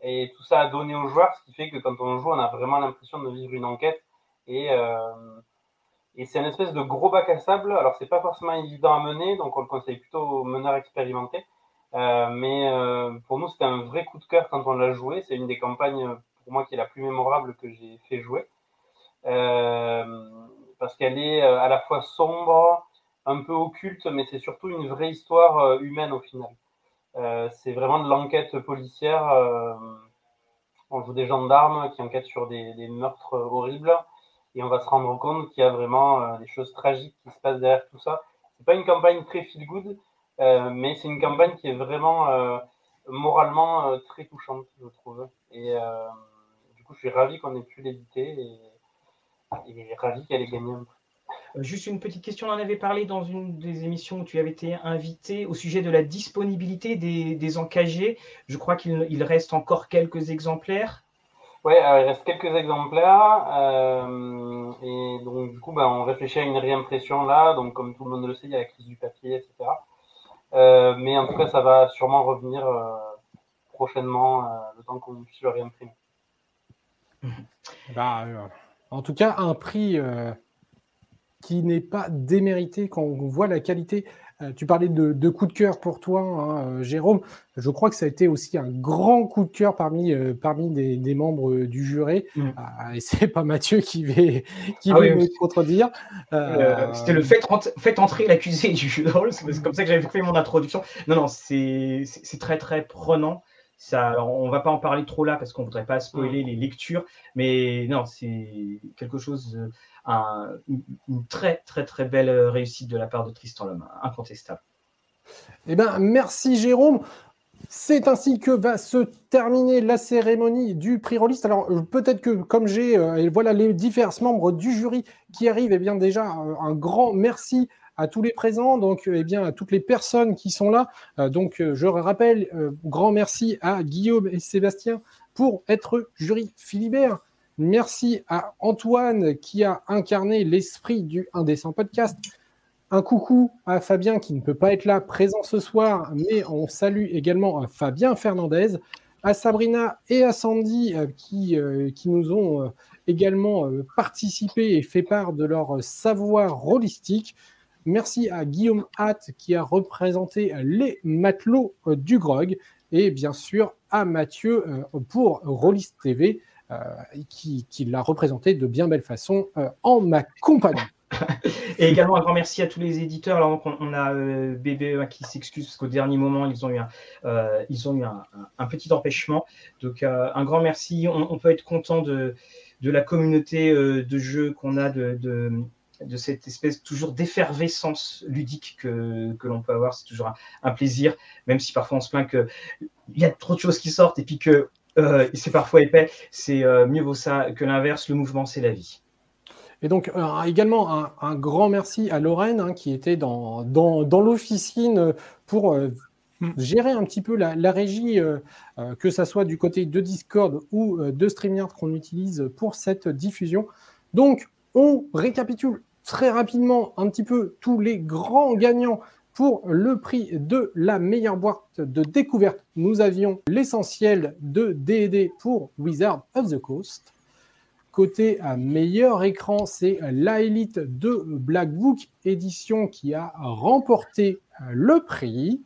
Et tout ça a donné aux joueurs, ce qui fait que quand on joue, on a vraiment l'impression de vivre une enquête. Et, euh, et c'est un espèce de gros bac à sable. Alors, c'est pas forcément évident à mener, donc on le conseille plutôt aux meneurs expérimentés. Euh, mais euh, pour nous, c'était un vrai coup de cœur quand on l'a joué. C'est une des campagnes, pour moi, qui est la plus mémorable que j'ai fait jouer. Euh, parce qu'elle est à la fois sombre, un peu occulte, mais c'est surtout une vraie histoire humaine au final. c'est vraiment de l'enquête policière. on joue des gendarmes qui enquêtent sur des, meurtres horribles et on va se rendre compte qu'il y a vraiment des choses tragiques qui se passent derrière tout ça. C'est pas une campagne très feel good, mais c'est une campagne qui est vraiment moralement très touchante, je trouve. Et du coup, je suis ravi qu'on ait pu l'éditer. Et, ravi qu'elle ait gagné un euh, Juste une petite question, on en avait parlé dans une des émissions où tu avais été invité au sujet de la disponibilité des, des encagés. Je crois qu'il reste encore quelques exemplaires. Oui, il reste quelques exemplaires. Euh, et donc, du coup, ben, on réfléchit à une réimpression là. Donc, comme tout le monde le sait, il y a la crise du papier, etc. Euh, mais en tout cas, ça va sûrement revenir prochainement, le temps qu'on puisse le réimprimer. Bah, en tout cas, un prix euh, qui n'est pas démérité quand on voit la qualité. Euh, tu parlais de, coup de cœur pour toi, hein, euh, Jérôme. Je crois que ça a été aussi un grand coup de cœur parmi, parmi des, membres du jury. Mm. Ah, et c'est pas Mathieu qui va, qui ah me contredire. C'était le fait, fait entrer l'accusé du jeu C'est comme ça que j'avais fait mon introduction. Non, non, c'est très, très prenant. Ça, on va pas en parler trop là parce qu'on voudrait pas spoiler mm. les lectures, mais non, c'est quelque chose, euh, une très très très belle réussite de la part de Tristan Lhomme, incontestable. Eh ben, merci Jérôme. C'est ainsi que va se terminer la cérémonie du prix Rolliste. Alors euh, peut-être que comme j'ai, euh, voilà les divers membres du jury qui arrivent, eh bien déjà un grand merci à tous les présents, donc euh, eh bien à toutes les personnes qui sont là. Euh, donc euh, je rappelle, grand merci à Guillaume et Sébastien pour être jury Philibert. Merci à Antoine qui a incarné l'esprit du Indécent Podcast. Un coucou à Fabien qui ne peut pas être là présent ce soir, mais on salue également Fabien Fernandez, à Sabrina et à Sandy qui, qui nous ont également participé et fait part de leur savoir holistique. Merci à Guillaume Hatt qui a représenté les matelots euh, du grog et bien sûr à Mathieu euh, pour Rollis TV euh, qui, l'a représenté de bien belle façon en ma compagnie. Et également un grand merci à tous les éditeurs. Alors, on, a BBE qui s'excuse parce qu'au dernier moment, ils ont eu un, ils ont eu un, petit empêchement. Donc, un grand merci. On, peut être content de, de la communauté de jeux qu'on a de, de cette espèce toujours d'effervescence ludique que, que l'on peut avoir. C'est toujours un, plaisir, même si parfois on se plaint qu'il y a trop de choses qui sortent et puis que euh, c'est parfois épais. C'est euh, mieux vaut ça que l'inverse. Le mouvement, c'est la vie. Et donc, euh, également, un, grand merci à Lorraine hein, qui était dans, dans, dans l'officine pour gérer un petit peu la, la régie, que ça soit du côté de Discord ou de StreamYard qu'on utilise pour cette diffusion. Donc, on récapitule très rapidement un petit peu tous les grands gagnants pour le prix de la meilleure boîte de découverte. Nous avions l'essentiel de D&D pour Wizard of the Coast. Côté meilleur écran, c'est la élite de Black Book édition qui a remporté le prix.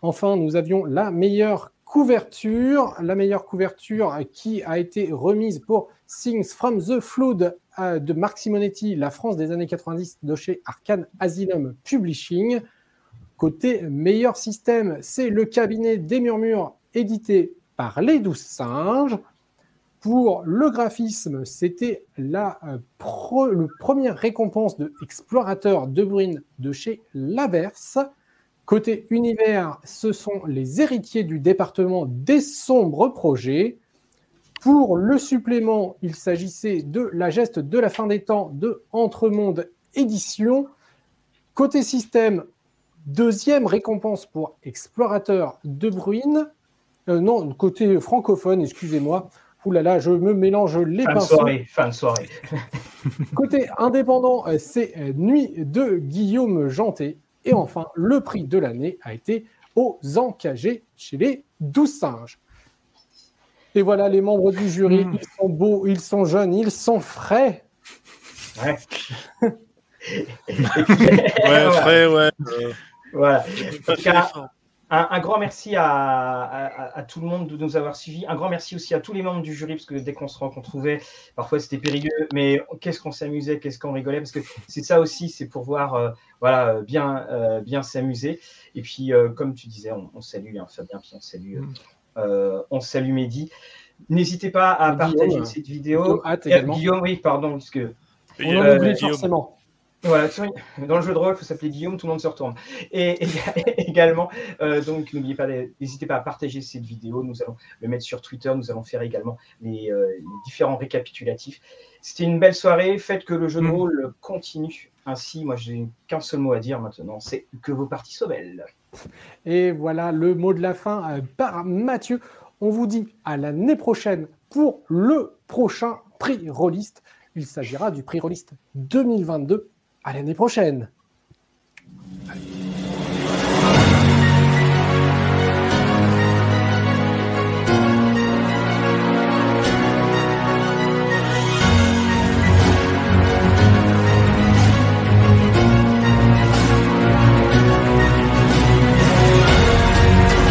Enfin, nous avions la meilleure couverture, la meilleure couverture qui a été remise pour Things from the Flood de Marc Simonetti, La France des années 90 de chez Arcane Asylum Publishing. Côté meilleur système, c'est le cabinet des murmures édité par Les Douze Singes. Pour le graphisme, c'était la euh, première récompense de explorateur de Bruine de chez Laverse. Côté univers, ce sont les héritiers du département des sombres projets. Pour le supplément, il s'agissait de la geste de la fin des temps de Entremonde Édition. Côté système, deuxième récompense pour explorateur de Bruine. Euh, non, côté francophone, excusez-moi. Ouh là là, je me mélange les Fin de pinceaux. soirée, fin de soirée. Côté indépendant, euh, c'est euh, Nuit de Guillaume Janté. Et enfin, le prix de l'année a été aux encagés chez les 12 singes. Et voilà les membres du jury. Mm. Ils sont beaux, ils sont jeunes, ils sont frais. Ouais. Ouais, frais, ouais. euh, Voilà. En tout cas, fort. Un, un grand merci à, à- à tout le monde de nous avoir suivis. Un grand merci aussi à tous les membres du jury, parce que dès qu'on se retrouvait, parfois c'était périlleux, mais qu'est-ce qu'on s'amusait, qu'est-ce qu'on rigolait, parce que c'est ça aussi, c'est pour voir euh, voilà, bien, euh, bien s'amuser. Et puis, euh, comme tu disais, on, on salue hein, Fabien, puis on salue, euh, euh, on salue Mehdi. N'hésitez pas à partager cette vidéo. Guillaume oui, pardon, parce que On Euh, en oublie Guillaume. forcément. Voilà, dans le jeu de rôle, il faut s'appeler Guillaume, tout le monde se retourne. Et, et- également, euh, donc n'oubliez pas, n'hésitez pas à partager cette vidéo. Nous allons le mettre sur Twitter. Nous allons faire également les, euh, les différents récapitulatifs. C'était une belle soirée. Faites que le jeu de Mm. rôle continue. Ainsi, moi, j'ai qu'un seul mot à dire maintenant, c'est que vos parties soient belles. Et voilà le mot de la fin euh, par Mathieu. On vous dit à l'année prochaine pour le prochain prix rôliste. Il s'agira du prix rôliste 2022. À l'année prochaine.